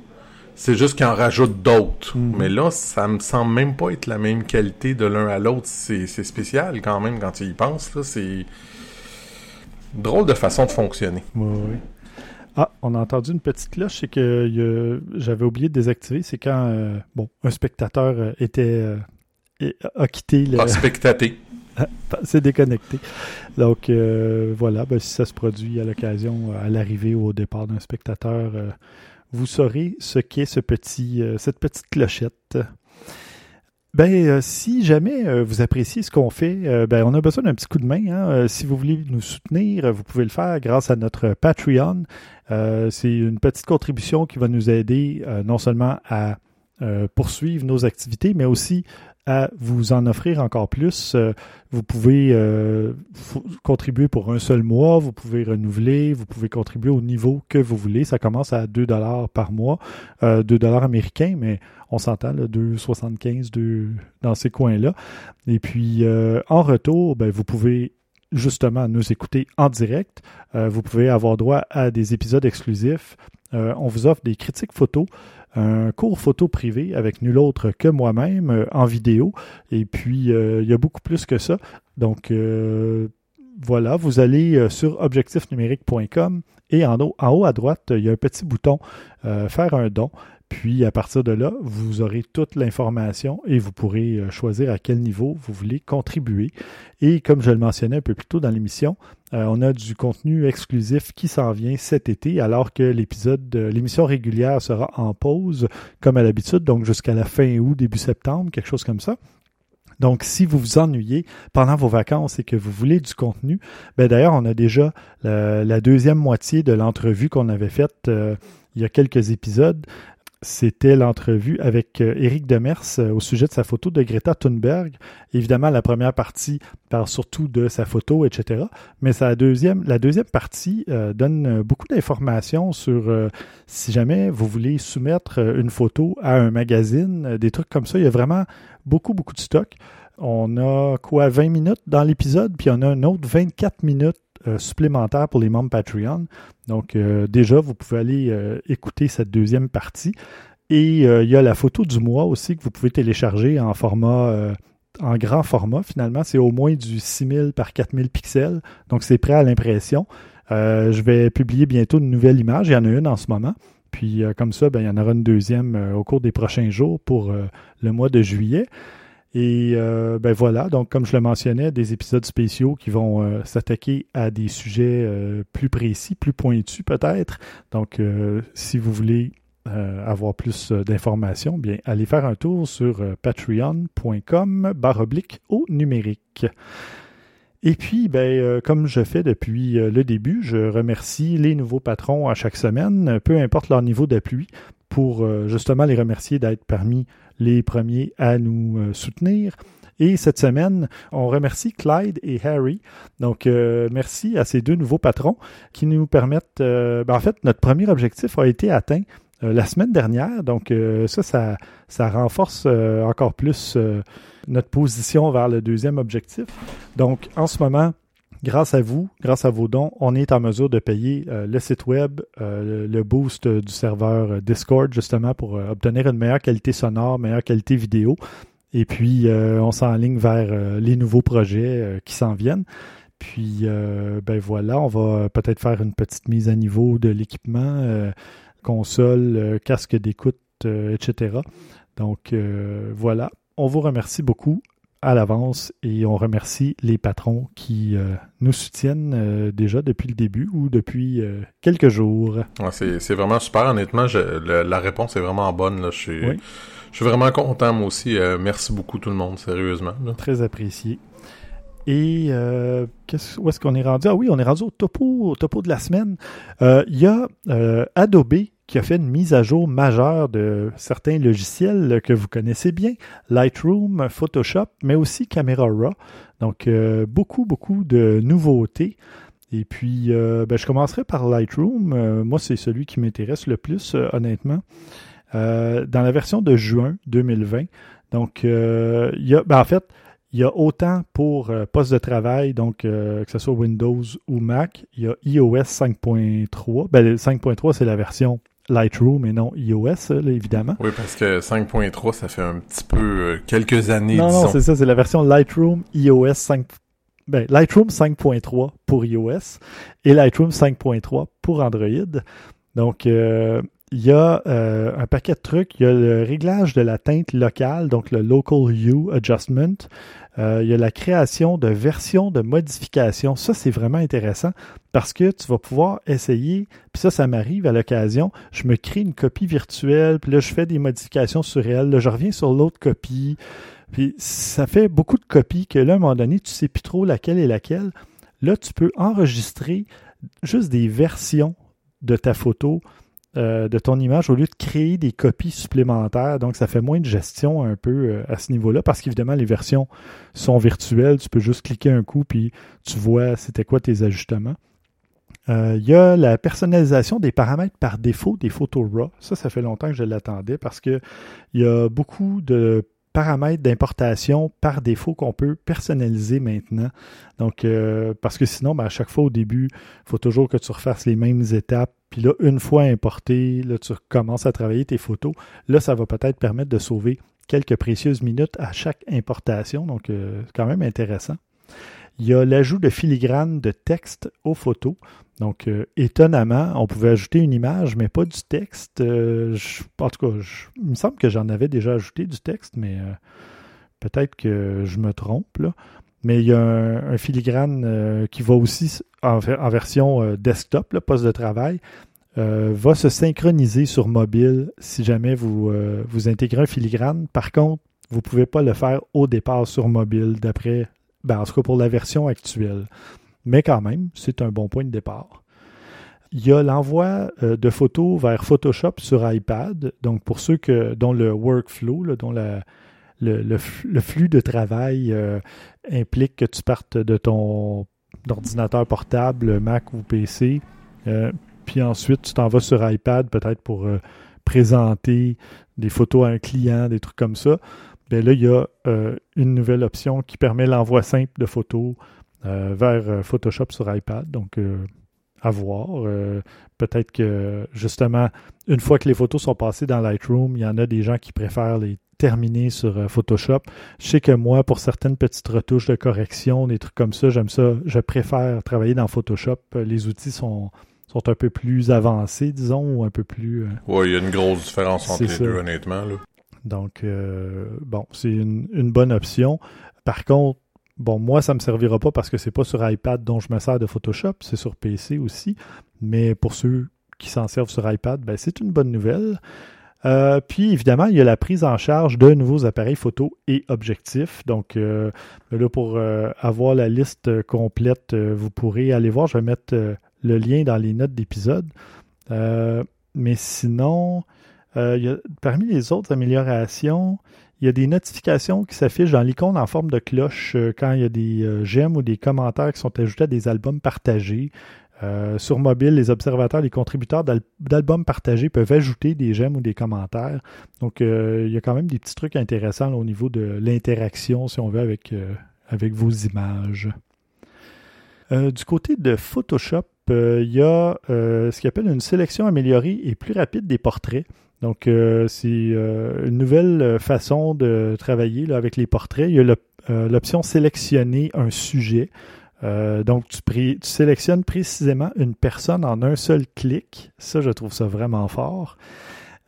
C'est juste qu'ils en rajoutent d'autres. Mhm. Mais là, ça me semble même pas être la même qualité de l'un à l'autre. C'est spécial quand même quand tu y penses. C'est drôle de façon de fonctionner. Oui, oui. Ah, on a entendu une petite cloche, c'est que j'avais oublié de désactiver. C'est quand euh, bon, un spectateur euh, était euh, a quitté le. A spectaté. c'est déconnecté. Donc euh, voilà, ben, si ça se produit à l'occasion, à l'arrivée ou au départ d'un spectateur, euh, vous saurez ce qu'est euh, cette petite clochette. Ben, si jamais vous appréciez ce qu'on fait, ben, on a besoin d'un petit coup de main. Hein. si vous voulez nous soutenir, vous pouvez le faire grâce à notre Patreon. c'est une petite contribution qui va nous aider non seulement à poursuivre nos activités, mais aussi à vous en offrir encore plus. Euh, vous pouvez euh, contribuer pour un seul mois, vous pouvez renouveler, vous pouvez contribuer au niveau que vous voulez. Ça commence à 2 dollars par mois, euh, 2 dollars américains, mais on s'entend, 2,75 dans ces coins-là. Et puis, euh, en retour, ben, vous pouvez justement nous écouter en direct. vous pouvez avoir droit à des épisodes exclusifs. on vous offre des critiques photos un cours photo privé avec nul autre que moi-même euh, en vidéo. Et puis, euh, il y a beaucoup plus que ça. Donc, euh, voilà, vous allez sur objectifnumérique.com et en haut, en haut à droite, il y a un petit bouton Faire un don. Puis à partir de là, vous aurez toute l'information et vous pourrez euh, choisir à quel niveau vous voulez contribuer. Et comme je le mentionnais un peu plus tôt dans l'émission, euh, on a du contenu exclusif qui s'en vient cet été, alors que l'épisode, l'émission régulière sera en pause comme à l'habitude, donc jusqu'à la fin août, début septembre, quelque chose comme ça. Donc, si vous vous ennuyez pendant vos vacances et que vous voulez du contenu, ben d'ailleurs, on a déjà la, deuxième moitié de l'entrevue qu'on avait faite euh, il y a quelques épisodes c'était l'entrevue avec euh, Demers euh, au sujet de sa photo de Greta Thunberg. Évidemment, la première partie parle surtout de sa photo, etc. Mais sa deuxième, la deuxième partie euh, donne beaucoup d'informations sur si jamais vous voulez soumettre une photo à un magazine, des trucs comme ça. Il y a vraiment beaucoup, beaucoup de stock. On a quoi, 20 minutes dans l'épisode, puis on a un autre 24 minutes euh, supplémentaire pour les membres Patreon. Donc euh, déjà, vous pouvez aller euh, écouter cette deuxième partie. Et il y a la photo du mois aussi que vous pouvez télécharger en format en grand format finalement. C'est au moins du 6000 par 4000 pixels. Donc c'est prêt à l'impression. je vais publier bientôt une nouvelle image. Il y en a une en ce moment. Puis comme ça, ben, il y en aura une deuxième au cours des prochains jours pour le mois de juillet. Et euh, ben voilà, donc comme je le mentionnais, des épisodes spéciaux qui vont euh, s'attaquer à des sujets euh, plus précis, plus pointus peut-être. Donc si vous voulez avoir plus d'informations, bien allez faire un tour sur patreon.com barre au numérique. Et puis, ben, comme je fais depuis le début, je remercie les nouveaux patrons à chaque semaine, peu importe leur niveau d'appui, pour justement les remercier d'être parmi les premiers à nous euh, soutenir. Et cette semaine, on remercie Clyde et Harry. Donc, euh, merci à ces deux nouveaux patrons qui nous permettent... Euh, ben, en fait, notre premier objectif a été atteint la semaine dernière. Donc, ça, ça, ça, renforce encore plus notre position vers le deuxième objectif. Donc, en ce moment, grâce à vous, grâce à vos dons, on est en mesure de payer euh, le site web, euh, le boost du serveur euh, Discord, justement, pour obtenir une meilleure qualité sonore, meilleure qualité vidéo. Et puis, on s'enligne vers les nouveaux projets qui s'en viennent. Puis, ben voilà, on va peut-être faire une petite mise à niveau de l'équipement, console, casque d'écoute, etc. Donc, voilà. On vous remercie beaucoup à l'avance et on remercie les patrons qui euh, nous soutiennent euh, déjà depuis le début ou depuis euh, quelques jours. c'est vraiment super, honnêtement. la réponse est vraiment bonne. Là. Je, suis, je suis vraiment content, moi aussi. merci beaucoup tout le monde, sérieusement. Très apprécié. Et où est-ce qu'on est rendu? Ah oui, on est rendu au topo, topo de la semaine. Il y a Adobe qui a fait une mise à jour majeure de certains logiciels que vous connaissez bien, Lightroom, Photoshop, mais aussi Camera Raw. Donc, euh, beaucoup, beaucoup de nouveautés. Et puis, euh, ben, je commencerai par Lightroom. Euh, moi, c'est celui qui m'intéresse le plus, honnêtement. dans la version de juin 2020. Donc, il y a, ben, en fait, il y a autant pour poste de travail, donc que ce soit Windows ou Mac, il y a iOS 5.3. Ben, 5.3, c'est la version Lightroom et non iOS, évidemment. Oui, parce que 5.3, ça fait un petit peu euh, quelques années. Non, non, c'est ça, c'est la version Lightroom iOS 5. Ben, Lightroom 5.3 pour iOS et Lightroom 5.3 pour Android. Donc, euh, il y a euh, un paquet de trucs. Il y a le réglage de la teinte locale, donc le Local Hue Adjustment. Euh, il y a la création de versions de modifications. Ça, c'est vraiment intéressant parce que tu vas pouvoir essayer, puis ça, ça m'arrive à l'occasion, je me crée une copie virtuelle, puis là, je fais des modifications sur elle, là, je reviens sur l'autre copie, puis ça fait beaucoup de copies que là, à un moment donné, tu sais plus trop laquelle est laquelle. Là, tu peux enregistrer juste des versions de ta photo de ton image au lieu de créer des copies supplémentaires. Donc, ça fait moins de gestion un peu à ce niveau-là parce qu'évidemment, les versions sont virtuelles. Tu peux juste cliquer un coup puis tu vois c'était quoi tes ajustements. Il y a la personnalisation des paramètres par défaut des photos RAW. Ça, ça fait longtemps que je l'attendais parce qu'il y a beaucoup de paramètres d'importation par défaut qu'on peut personnaliser maintenant. Donc, euh, parce que sinon, ben, à chaque fois au début, il faut toujours que tu refasses les mêmes étapes. Puis là, une fois importé, là, tu commences à travailler tes photos. Là, ça va peut-être permettre de sauver quelques précieuses minutes à chaque importation. Donc, euh, c'est quand même intéressant. Il y a l'ajout de filigrane de texte aux photos. Donc, euh, étonnamment, on pouvait ajouter une image, mais pas du texte. Euh, en tout cas, il me semble que j'en avais déjà ajouté du texte, mais peut-être que je me trompe. Là. Mais il y a un, filigrane qui va aussi en, version desktop, le poste de travail, va se synchroniser sur mobile si jamais vous, vous intégrez un filigrane. Par contre, vous ne pouvez pas le faire au départ sur mobile, d'après, ben, en tout cas pour la version actuelle mais quand même, c'est un bon point de départ. Il y a l'envoi euh, de photos vers Photoshop sur iPad. Donc, pour ceux que, dont le workflow, dont le, flux de travail euh, implique que tu partes de ton ordinateur portable, Mac ou PC, euh, puis ensuite tu t'en vas sur iPad peut-être pour présenter des photos à un client, des trucs comme ça. Bien là, il y a une nouvelle option qui permet l'envoi simple de photos euh, vers euh, Photoshop sur iPad. Donc, euh, à voir. Peut-être que, justement, une fois que les photos sont passées dans Lightroom, il y en a des gens qui préfèrent les terminer sur Photoshop. Je sais que moi, pour certaines petites retouches de correction, des trucs comme ça, j'aime ça. Je préfère travailler dans Photoshop. Les outils sont, sont un peu plus avancés, disons, ou un peu plus. oui, il y a une grosse différence entre les deux, honnêtement. Donc, bon, c'est une, une, bonne option. Par contre, Bon, moi, ça ne me servira pas parce que c'est pas sur iPad dont je me sers de Photoshop, c'est sur PC aussi. Mais pour ceux qui s'en servent sur iPad, ben, c'est une bonne nouvelle. Euh, puis évidemment, il y a la prise en charge de nouveaux appareils photo et objectifs. Donc euh, là, pour euh, avoir la liste complète, vous pourrez aller voir. Je vais mettre le lien dans les notes d'épisode. mais sinon, parmi les autres améliorations, il y a des notifications qui s'affichent dans l'icône en forme de cloche euh, quand il y a des euh, j'aime ou des commentaires qui sont ajoutés à des albums partagés. Euh, sur mobile, les observateurs, les contributeurs d'albums partagés peuvent ajouter des j'aime ou des commentaires. Donc, il y a quand même des petits trucs intéressants au niveau de l'interaction, si on veut, avec, avec vos images. du côté de Photoshop, il y a ce qu'on appelle une sélection améliorée et plus rapide des portraits. Donc, euh, c'est euh, une nouvelle façon de travailler avec les portraits. Il y a euh, l'option sélectionner un sujet. Donc, tu, sélectionnes précisément une personne en un seul clic. Ça, je trouve ça vraiment fort.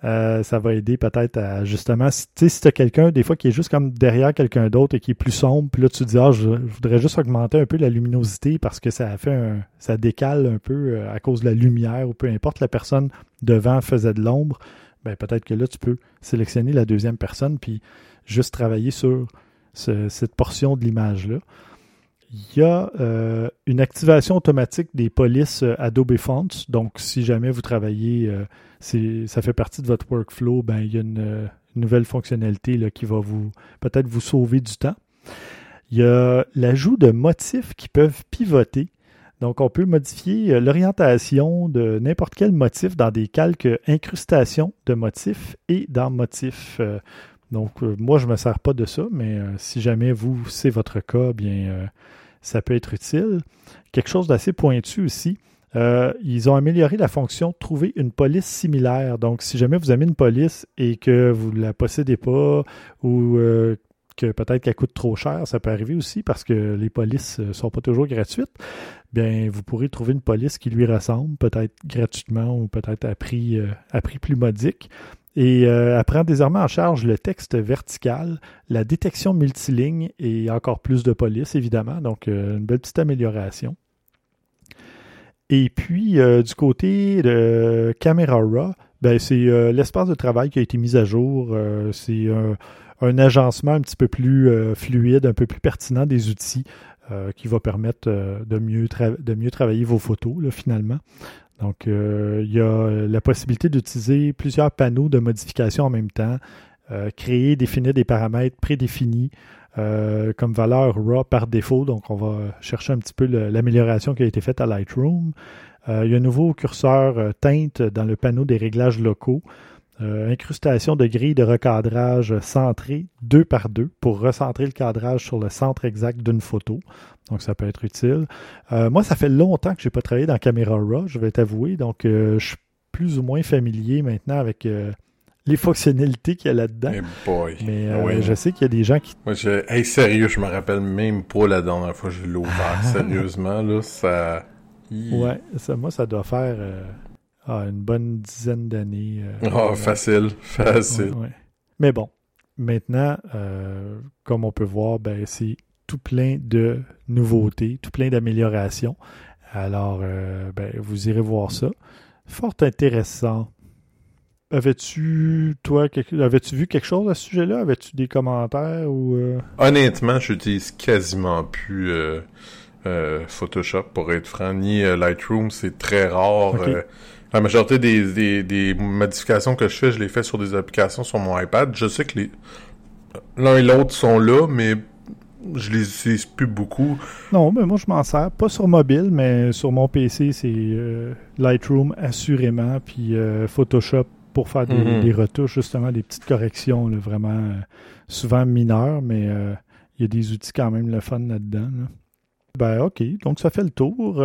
ça va aider peut-être à justement, si tu as quelqu'un, des fois, qui est juste comme derrière quelqu'un d'autre et qui est plus sombre, puis là, tu dis, ah, je, voudrais juste augmenter un peu la luminosité parce que ça fait un, ça décale un peu à cause de la lumière ou peu importe, la personne devant faisait de l'ombre ben peut-être que là, tu peux sélectionner la deuxième personne puis juste travailler sur cette portion de l'image-là. Il y a euh, une activation automatique des polices euh, Adobe Fonts. Donc, si jamais vous travaillez, euh, ça fait partie de votre workflow, ben, il y a une, nouvelle fonctionnalité là, qui va vous peut-être vous sauver du temps. Il y a l'ajout de motifs qui peuvent pivoter donc, on peut modifier l'orientation de n'importe quel motif dans des calques incrustation de motifs et dans motifs. Donc, moi, je ne me sers pas de ça, mais si jamais vous, c'est votre cas, bien, ça peut être utile. Quelque chose d'assez pointu aussi. ils ont amélioré la fonction trouver une police similaire. Donc, si jamais vous avez une police et que vous ne la possédez pas ou que peut-être qu'elle coûte trop cher, ça peut arriver aussi parce que les polices ne sont pas toujours gratuites bien, vous pourrez trouver une police qui lui ressemble, peut-être gratuitement ou peut-être à euh, à prix plus modique. Et euh, elle prend désormais en charge le texte vertical, la détection multiligne et encore plus de police, évidemment. Donc, euh, une belle petite amélioration. Et puis, du côté de Camera Raw, ben, c'est l'espace de travail qui a été mis à jour. c'est un, agencement un petit peu plus fluide, un peu plus pertinent des outils. Euh, qui va permettre euh, de, mieux de mieux travailler vos photos, finalement. Donc, il y a la possibilité d'utiliser plusieurs panneaux de modification en même temps, créer, définir des paramètres prédéfinis comme valeur RAW par défaut. Donc, on va chercher un petit peu l'amélioration qui a été faite à Lightroom. il y a un nouveau curseur teinte dans le panneau des réglages locaux. Euh, incrustation de grilles de recadrage centrées deux par deux pour recentrer le cadrage sur le centre exact d'une photo. Donc, ça peut être utile. Euh, moi, ça fait longtemps que je n'ai pas travaillé dans Camera Raw, je vais t'avouer. Donc, euh, je suis plus ou moins familier maintenant avec les fonctionnalités qu'il y a là-dedans. Mais ah je sais qu'il y a des gens qui. Moi, je... Hey, sérieux, je me rappelle même pas la dernière fois que je l'ai ouvert. Sérieusement, là, ça. Ouais, ça, moi, ça doit faire ah, une bonne dizaine d'années. Euh, ah, facile, facile. Mais bon, maintenant, euh, comme on peut voir, ben, c'est tout plein de nouveautés, tout plein d'améliorations. Alors, euh, ben, vous irez voir ça. Fort intéressant. Avais-tu, toi, avais-tu vu quelque chose à ce sujet-là? Avais-tu des commentaires ou... Honnêtement, j'utilise quasiment plus Photoshop, pour être franc, ni Lightroom. C'est très rare. La majorité des, des, modifications que je fais, je les fais sur des applications sur mon iPad. Je sais que les l'un et l'autre sont là, mais je les utilise plus beaucoup. Non, mais moi je m'en sers. Pas sur mobile, mais sur mon PC, c'est euh, Lightroom assurément, puis euh, Photoshop pour faire mhm. des, retouches, justement, des petites corrections, vraiment euh, souvent mineures, mais il y a des outils quand même le fun là-dedans. Ben ok, donc ça fait le tour.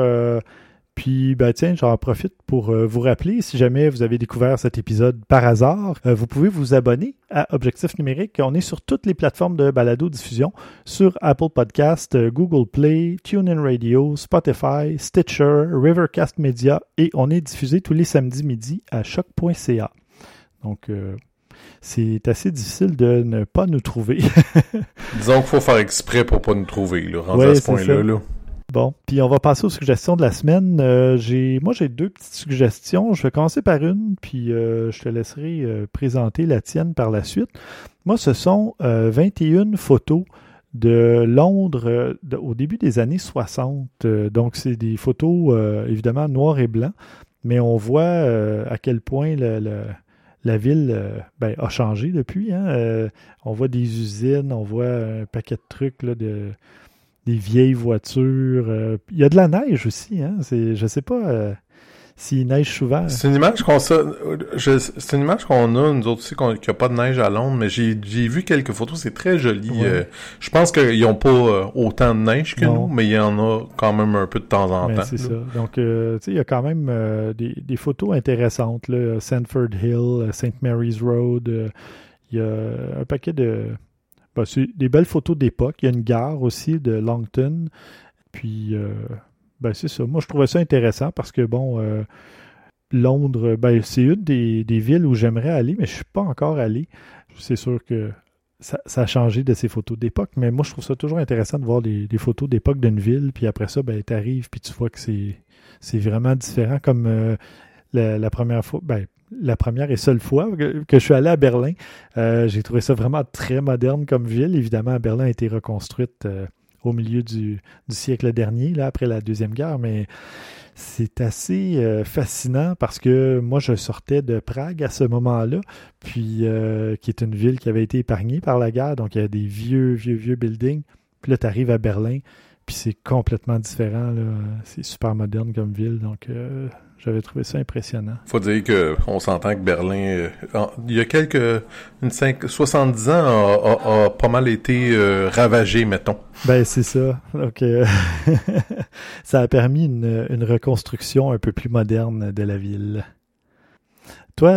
Puis, ben, tiens, j'en profite pour euh, vous rappeler, si jamais vous avez découvert cet épisode par hasard, euh, vous pouvez vous abonner à Objectif Numérique. On est sur toutes les plateformes de balado-diffusion, sur Apple Podcast, euh, Google Play, TuneIn Radio, Spotify, Stitcher, Rivercast Media et on est diffusé tous les samedis midi à choc.ca. Donc, c'est assez difficile de ne pas nous trouver. Disons qu'il faut faire exprès pour pas nous trouver, là, rendu à ce point-là. Là. Bon, puis on va passer aux suggestions de la semaine. Euh, j'ai, moi, j'ai deux petites suggestions. Je vais commencer par une, puis euh, je te laisserai euh, présenter la tienne par la suite. Moi, ce sont 21 photos de Londres au début des années 60. donc, c'est des photos évidemment noir et blanc, mais on voit à quel point la ville ben, a changé depuis. Hein. on voit des usines, on voit un paquet de trucs là, de des vieilles voitures. Euh, il y a de la neige aussi, hein. C'est, je sais pas euh, s'il neige souvent. C'est une image qu'on c'est une image qu'on a nous autres aussi qu'il n'y a pas de neige à Londres, mais j'ai, vu quelques photos, c'est très joli. Euh, je pense qu'ils n'ont pas autant de neige que nous, mais il y en a quand même un peu de temps en temps. C'est ça. Donc tu sais, il y a quand même des, des, photos intéressantes là, Sanford Hill, St Mary's Road. Il y a un paquet de c'est des belles photos d'époque. Il y a une gare aussi de Longton. Puis, euh, ben, c'est ça. Moi, je trouvais ça intéressant parce que, bon, euh, Londres, ben, c'est une des, villes où j'aimerais aller, mais je ne suis pas encore allé. C'est sûr que ça, a changé de ces photos d'époque, mais moi, je trouve ça toujours intéressant de voir des, photos d'époque d'une ville, puis après ça, ben, tu arrives, puis tu vois que c'est vraiment différent, comme euh, la, première fois, ben, la première et seule fois que, je suis allé à Berlin. Euh, j'ai trouvé ça vraiment très moderne comme ville. Évidemment, Berlin a été reconstruite euh, au milieu du, siècle dernier, là, après la Deuxième Guerre, mais c'est assez euh, fascinant parce que moi, je sortais de Prague à ce moment-là, puis qui est une ville qui avait été épargnée par la guerre, donc il y a des vieux, vieux, vieux buildings. Puis là, tu arrives à Berlin, puis c'est complètement différent. C'est super moderne comme ville, donc j'avais trouvé ça impressionnant. Faut dire que on s'entend que Berlin, euh, il y a quelques une 70 ans, a, pas mal été euh, ravagé, mettons. Ben c'est ça. Donc euh, ça a permis une, une, reconstruction un peu plus moderne de la ville. Toi,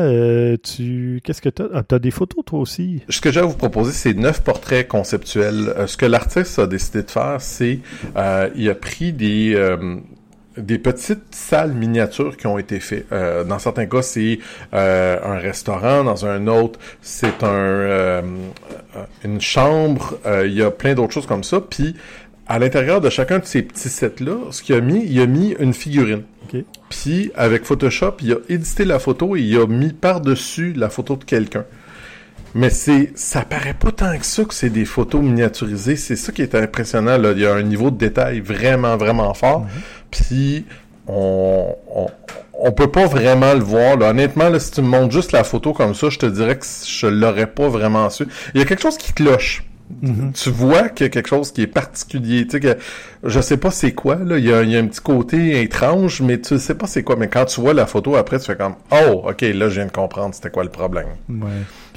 tu qu'est-ce que tu as ah, Tu as des photos toi aussi? Ce que j'ai à vous proposer, c'est neuf portraits conceptuels. ce que l'artiste a décidé de faire, c'est il a pris des des petites salles miniatures qui ont été faites. Euh, dans certains cas, c'est euh, un restaurant, dans un autre, c'est un euh, une chambre. il y a plein d'autres choses comme ça. Puis à l'intérieur de chacun de ces petits sets-là, ce qu'il a mis, il a mis une figurine. Puis avec Photoshop, il a édité la photo et il a mis par-dessus la photo de quelqu'un. Mais c'est, ça paraît pas tant que ça que c'est des photos miniaturisées. C'est ça qui est impressionnant. Là. Il y a un niveau de détail vraiment, vraiment fort. Mhm. Puis on, on, on peut pas vraiment le voir. Là. Honnêtement, là, si tu me montres juste la photo comme ça, je te dirais que je l'aurais pas vraiment su. Il y a quelque chose qui cloche. Mhm. Tu vois qu'il y a quelque chose qui est particulier. Tu sais que je sais pas c'est quoi là. Il y, a, il y a un petit côté étrange, mais tu sais pas c'est quoi. Mais quand tu vois la photo après, tu fais comme oh ok là je viens de comprendre c'était quoi le problème. Ouais.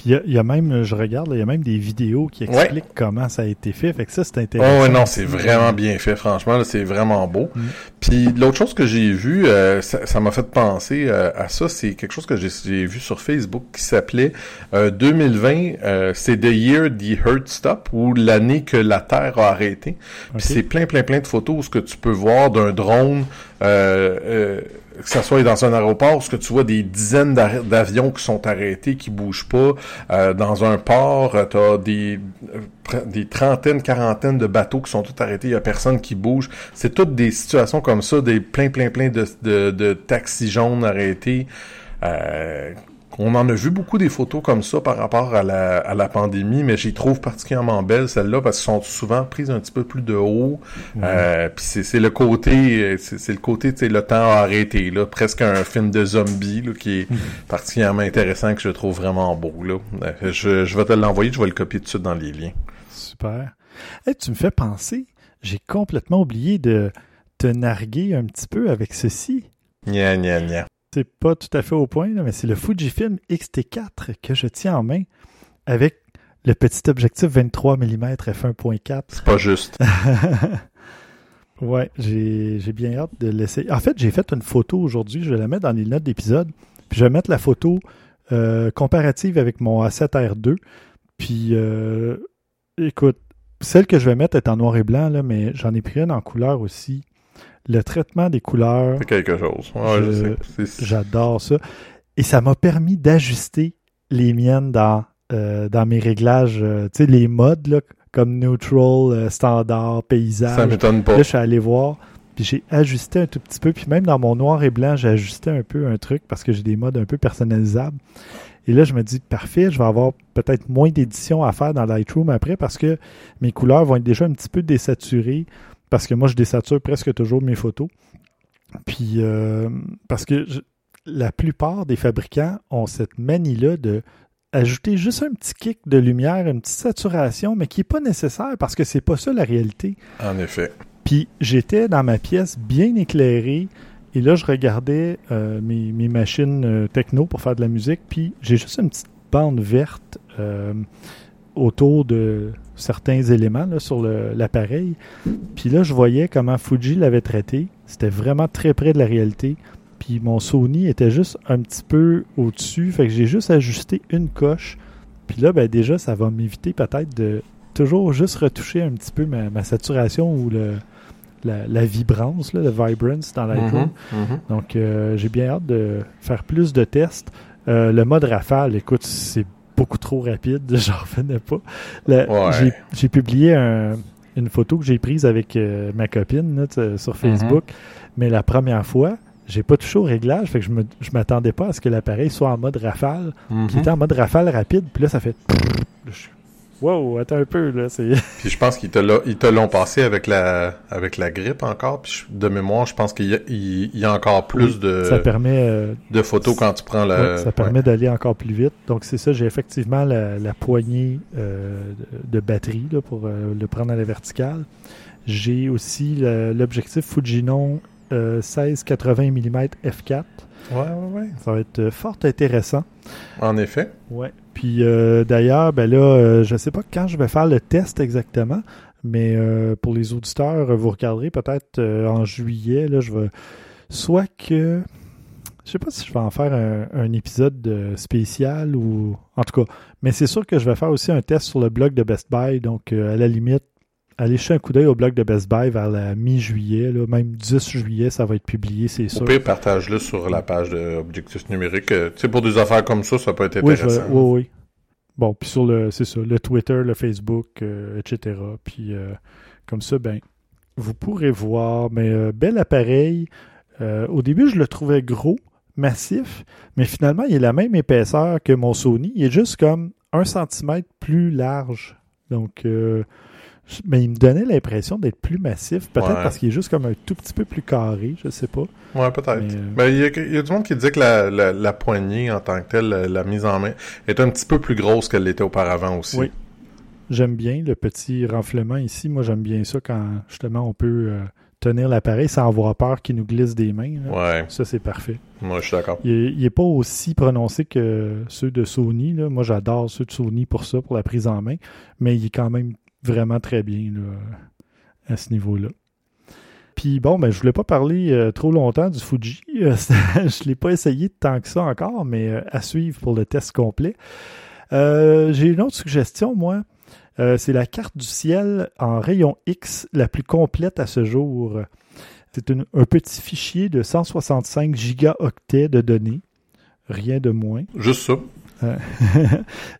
Puis il y y, a même, je regarde, là, il y a même des vidéos qui Ouais. expliquent comment ça a été fait. Fait que ça, c'est Oh intéressant. ouais, non, c'est vraiment bien fait, franchement, là, c'est vraiment beau. Mm. Puis l'autre chose que j'ai vu, euh, ça m'a fait penser euh, à ça, c'est quelque chose que j'ai vu sur Facebook qui s'appelait euh, 2020, euh, c'est The Year the Earth Stop, ou l'année que la Terre a arrêté. Puis c'est plein, plein, plein de photos où ce que tu peux voir d'un drone, euh, euh, que ça soit dans un aéroport, ce que tu vois des dizaines d'avions qui sont arrêtés, qui bougent pas. Euh, dans un port, tu as des, euh, des trentaines, quarantaines de bateaux qui sont tous arrêtés, il y a personne qui bouge. C'est toutes des situations comme ça, des plein, plein, plein de, de, taxis jaunes arrêtés. Euh, on en a vu beaucoup des photos comme ça par rapport à la, à la pandémie, mais j'y trouve particulièrement belles celles-là parce qu'elles sont souvent prises un petit peu plus de haut. Euh, Puis c'est c'est le côté, c'est c'est le côté, tu sais, le temps a arrêté là, presque un film de zombies là, qui est particulièrement intéressant que je trouve vraiment beau là. Euh, Je, je vais te l'envoyer, je vais le copier tout de suite dans les liens. Super. Hey, tu me fais penser, j'ai complètement oublié de te narguer un petit peu avec ceci. Gna gna gna. C'est pas tout à fait au point, là, mais c'est le Fujifilm X-T4 que je tiens en main avec le petit objectif 23 mm f1.4. C'est pas juste. ouais, j'ai j'ai bien hâte de l'essayer. En fait, j'ai fait une photo aujourd'hui, je vais la mettre dans les notes d'épisode, puis je vais mettre la photo euh, comparative avec mon A7R2. Puis, euh, écoute, celle que je vais mettre est en noir et blanc, là, mais j'en ai pris une en couleur aussi. Le traitement des couleurs, C'est quelque chose. Ouais, J'adore ça. Et ça m'a permis d'ajuster les miennes dans, euh, dans mes réglages, euh, tu sais, les modes, là, comme neutral, euh, standard, Ça paysage. m'étonne pas. Là, je suis allé voir, puis j'ai ajusté un tout petit peu, puis même dans mon noir et blanc, j'ai ajusté un peu un truc parce que j'ai des modes un peu personnalisables. Et là, je me dis, parfait, je vais avoir peut-être moins d'éditions à faire dans Lightroom après parce que mes couleurs vont être déjà un petit peu désaturées parce que moi, je désature presque toujours mes photos. Puis, euh, parce que je- la plupart des fabricants ont cette manie-là de ajouter juste un petit kick de lumière, une petite saturation, mais qui n'est pas nécessaire parce que c'est pas ça la réalité. En effet. Puis j'étais dans ma pièce bien éclairée et là je regardais euh, mes, mes machines euh, techno pour faire de la musique puis j'ai juste une petite bande verte autour de certains éléments là, sur l'appareil. Puis là je voyais comment Fuji l'avait traité. C'était vraiment très près de la réalité. Puis mon Sony était juste un petit peu au-dessus. Fait que j'ai juste ajusté une coche. Puis là, ben déjà, ça va m'éviter peut-être de toujours juste retoucher un petit peu ma, ma saturation ou le, la, la vibrance, là, le vibrance dans Lightroom. Mhm, mhm. Donc, euh, j'ai bien hâte de faire plus de tests. Euh, le mode rafale, écoute, c'est beaucoup trop rapide, j'en revenais pas. Ouais. j'ai, publié un- une photo que j'ai prise avec euh, ma copine là, sur Facebook, mais la première fois, j'ai pas touché au réglage, fait que je me, je m'attendais pas à ce que l'appareil soit en mode rafale. Mhm. Puis il était en mode rafale rapide, puis là, ça fait... Je Wow, attends un peu, là. Puis je pense qu'ils te l'ont passé avec la avec la grippe encore. Puis de mémoire, je pense qu'il y, a- y encore plus de, Ça permet... euh, de photos quand tu prends la. Ouais, ça permet d'aller encore plus vite. Donc, c'est ça, j'ai effectivement la, la poignée euh, de, batterie là, pour euh, le prendre à la verticale. J'ai aussi l'objectif Fujinon euh, 16-80 mm f4. Ouais, ouais, ouais. Ça va être fort intéressant. En effet. Ouais. Puis euh, d'ailleurs, ben là, euh, je ne sais pas quand je vais faire le test exactement, mais euh, pour les auditeurs, vous regarderez peut-être euh, en juillet, là, je vais. Soit que. Je sais pas si je vais en faire un, un épisode spécial ou. En tout cas, mais c'est sûr que je vais faire aussi un test sur le blog de Best Buy. Donc, euh, à la limite, allez jeter un coup d'œil au blog de Best Buy vers la mi-juillet. Même 10 juillet, ça va être publié, c'est sûr. pire, partage-le sur la page de Objectif numérique. Euh, Tu sais, pour des affaires comme ça, ça peut être Oui, je intéressant. oui, oui. Bon, puis sur le, c'est ça, le Twitter, le Facebook, euh, etc. Puis euh, comme ça, ben, vous pourrez voir. Mais euh, bel appareil. Au début, je le trouvais gros, massif, mais finalement, il est la même épaisseur que mon Sony. Il est juste comme un centimètre plus large. Donc, euh, Mais il me donnait l'impression d'être plus massif, peut-être Ouais. parce qu'il est juste comme un tout petit peu plus carré, je sais pas. Ouais, peut-être. Mais, euh, il y, a, il y a du monde qui disait que la, la, la poignée en tant que telle, la, la mise en main, est un petit peu plus grosse qu'elle l'était auparavant aussi. Oui. J'aime bien le petit renflement ici. Moi, j'aime bien ça quand justement on peut euh, tenir l'appareil sans avoir peur qu'il nous glisse des mains. là. Ouais, Ça, c'est parfait. moi je suis d'accord. Il est, il est pas aussi prononcé que ceux de Sony. Là. Moi, j'adore ceux de Sony pour ça, pour la prise en main. Mais il est quand même vraiment très bien là, à ce niveau-là. Puis bon, ben, je voulais pas parler euh, trop longtemps du Fuji. Euh, je l'ai pas essayé tant que ça encore, mais euh, à suivre pour le test complet. J'ai une autre suggestion, moi. C'est la carte du ciel en rayon X la plus complète à ce jour. C'est un petit fichier de 165 gigaoctets de données. Rien de moins. Juste ça.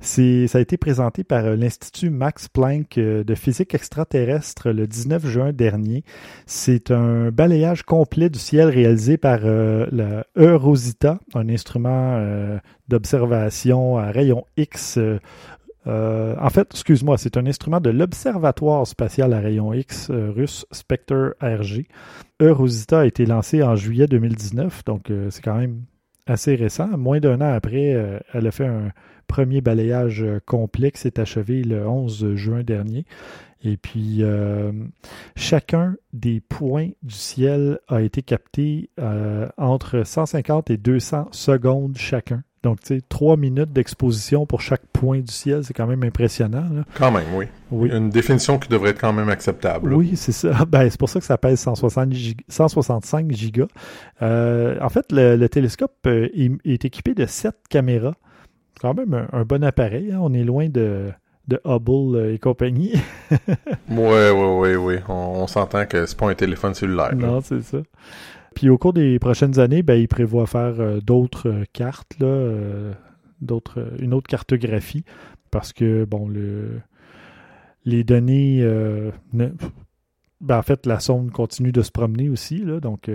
C'est, ça a été présenté par euh, l'Institut Max Planck euh, de physique extraterrestre le 19 juin dernier. C'est un balayage complet du ciel réalisé par euh, Eurosita, un instrument euh, d'observation à rayon X. euh, euh, en fait, excuse-moi, c'est un instrument de l'Observatoire spatial à rayon X euh, russe Spectre RG. Eurosita a été lancé en juillet 2019, donc euh, c'est quand même assez récent. Moins d'un an après, euh, elle a fait un premier balayage euh, complet qui s'est achevé le 11 juin dernier. Et puis, euh, chacun des points du ciel a été capté entre 150 et 200 secondes chacun. Donc, tu sais, trois minutes d'exposition pour chaque point du ciel, c'est quand même impressionnant. là. Quand même, oui. Oui. Une définition qui devrait être quand même acceptable. là. Oui, c'est ça. Ben, c'est pour ça que ça pèse 160 gig- 165 gigas. Euh, en fait, le, le télescope euh, est, équipé de 7 caméras. C'est quand même un, un bon appareil. hein. On est loin de, de Hubble euh, et compagnie. Ouais, ouais, ouais, ouais. On, on s'entend que c'est pas un téléphone cellulaire. non, c'est ça. Puis au cours des prochaines années, ben, il prévoit faire euh, d'autres euh, cartes, euh, une autre cartographie, parce que bon, le, les données, ben, en fait, la sonde continue de se promener aussi, donc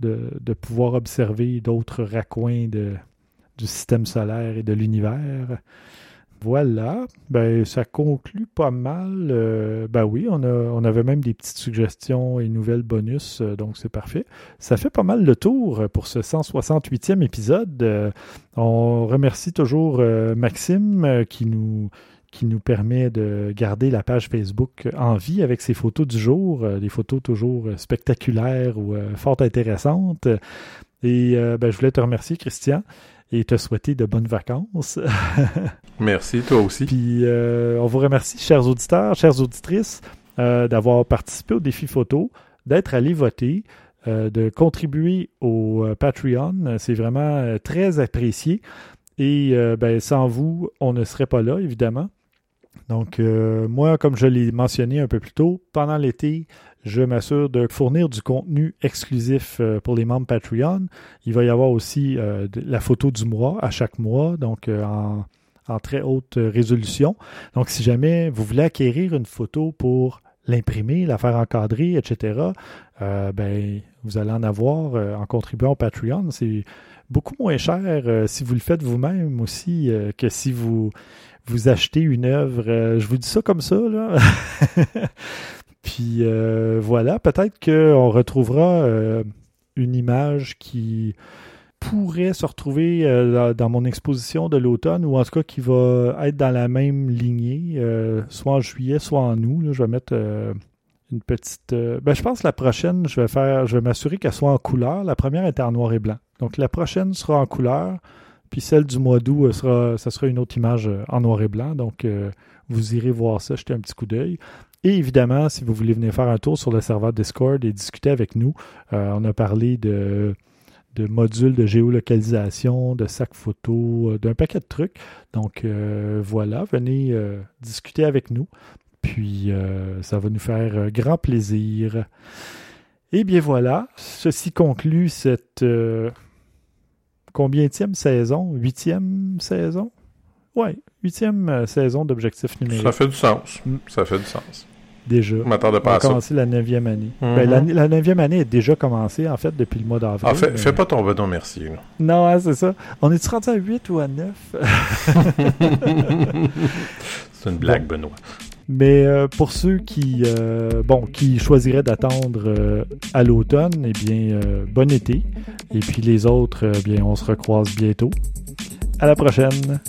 de, pouvoir observer d'autres raccoins du système solaire et de l'univers. Voilà, ben ça conclut pas mal. Euh, ben oui, on, a, avait même des petites suggestions et nouvelles bonus, euh, donc c'est parfait. Ça fait pas mal le tour pour ce 168e épisode. Euh, on remercie toujours euh, Maxime euh, qui nous qui nous permet de garder la page Facebook en vie avec ses photos du jour, euh, des photos toujours euh, spectaculaires ou euh, fort intéressantes. Et euh, ben, je voulais te remercier, Christian, et te souhaiter de bonnes vacances. Merci, toi aussi. Puis euh, on vous remercie, chers auditeurs, chères auditrices, euh, d'avoir participé au défi photo, d'être allés voter, euh, de contribuer au Patreon. C'est vraiment très apprécié. Et ben, sans vous, on ne serait pas là, évidemment. Donc, moi, comme je l'ai mentionné un peu plus tôt, pendant l'été, je m'assure de fournir du contenu exclusif euh, pour les membres Patreon. Il va y avoir aussi euh, la photo du mois à chaque mois, donc euh, en, très haute résolution. Donc, si jamais vous voulez acquérir une photo pour l'imprimer, la faire encadrer, etc., ben, vous allez en avoir en contribuant au Patreon. C'est beaucoup moins cher si vous le faites vous-même aussi que si vous, vous achetez une œuvre. Je vous dis ça comme ça, là. Puis euh, voilà, peut-être qu'on retrouvera euh, une image qui pourrait se retrouver euh, dans, mon exposition de l'automne ou en tout cas qui va être dans la même lignée, soit en juillet, soit en août. je vais mettre une petite. ben, je pense que la prochaine, je vais faire, je vais m'assurer qu'elle soit en couleur. La première était en noir et blanc. Donc la prochaine sera en couleur. Puis celle du mois d'août, sera, ça sera une autre image en noir et blanc. Donc vous irez voir ça, jeter un petit coup d'œil. Et évidemment, si vous voulez venir faire un tour sur le serveur Discord et discuter avec nous, euh, on a parlé de, de modules de géolocalisation, de sacs photo, euh, d'un paquet de trucs. Donc euh, voilà, venez euh, discuter avec nous. Puis ça va nous faire grand plaisir. Et bien voilà, ceci conclut cette euh, combienième saison? Huitième saison? Ouais, huitième saison d'objectifs numériques. Ça fait du sens. Mm. Ça fait du sens. Déjà. Je m'attendais On pas a à ça. commencé la neuvième année. Mhm. Ben, la, neuvième année est déjà commencée, en fait, depuis le mois d'avril. Ah, fais, mais- fais pas ton bedon merci. là. Non, hein, c'est ça. On est-tu rendu à 8 ou à 9? c'est une blague, Benoît. Mais euh, pour ceux qui, euh, bon, qui choisiraient d'attendre euh, à l'automne, eh bien, bon été. Et puis les autres, eh bien, on se recroise bientôt. À la prochaine!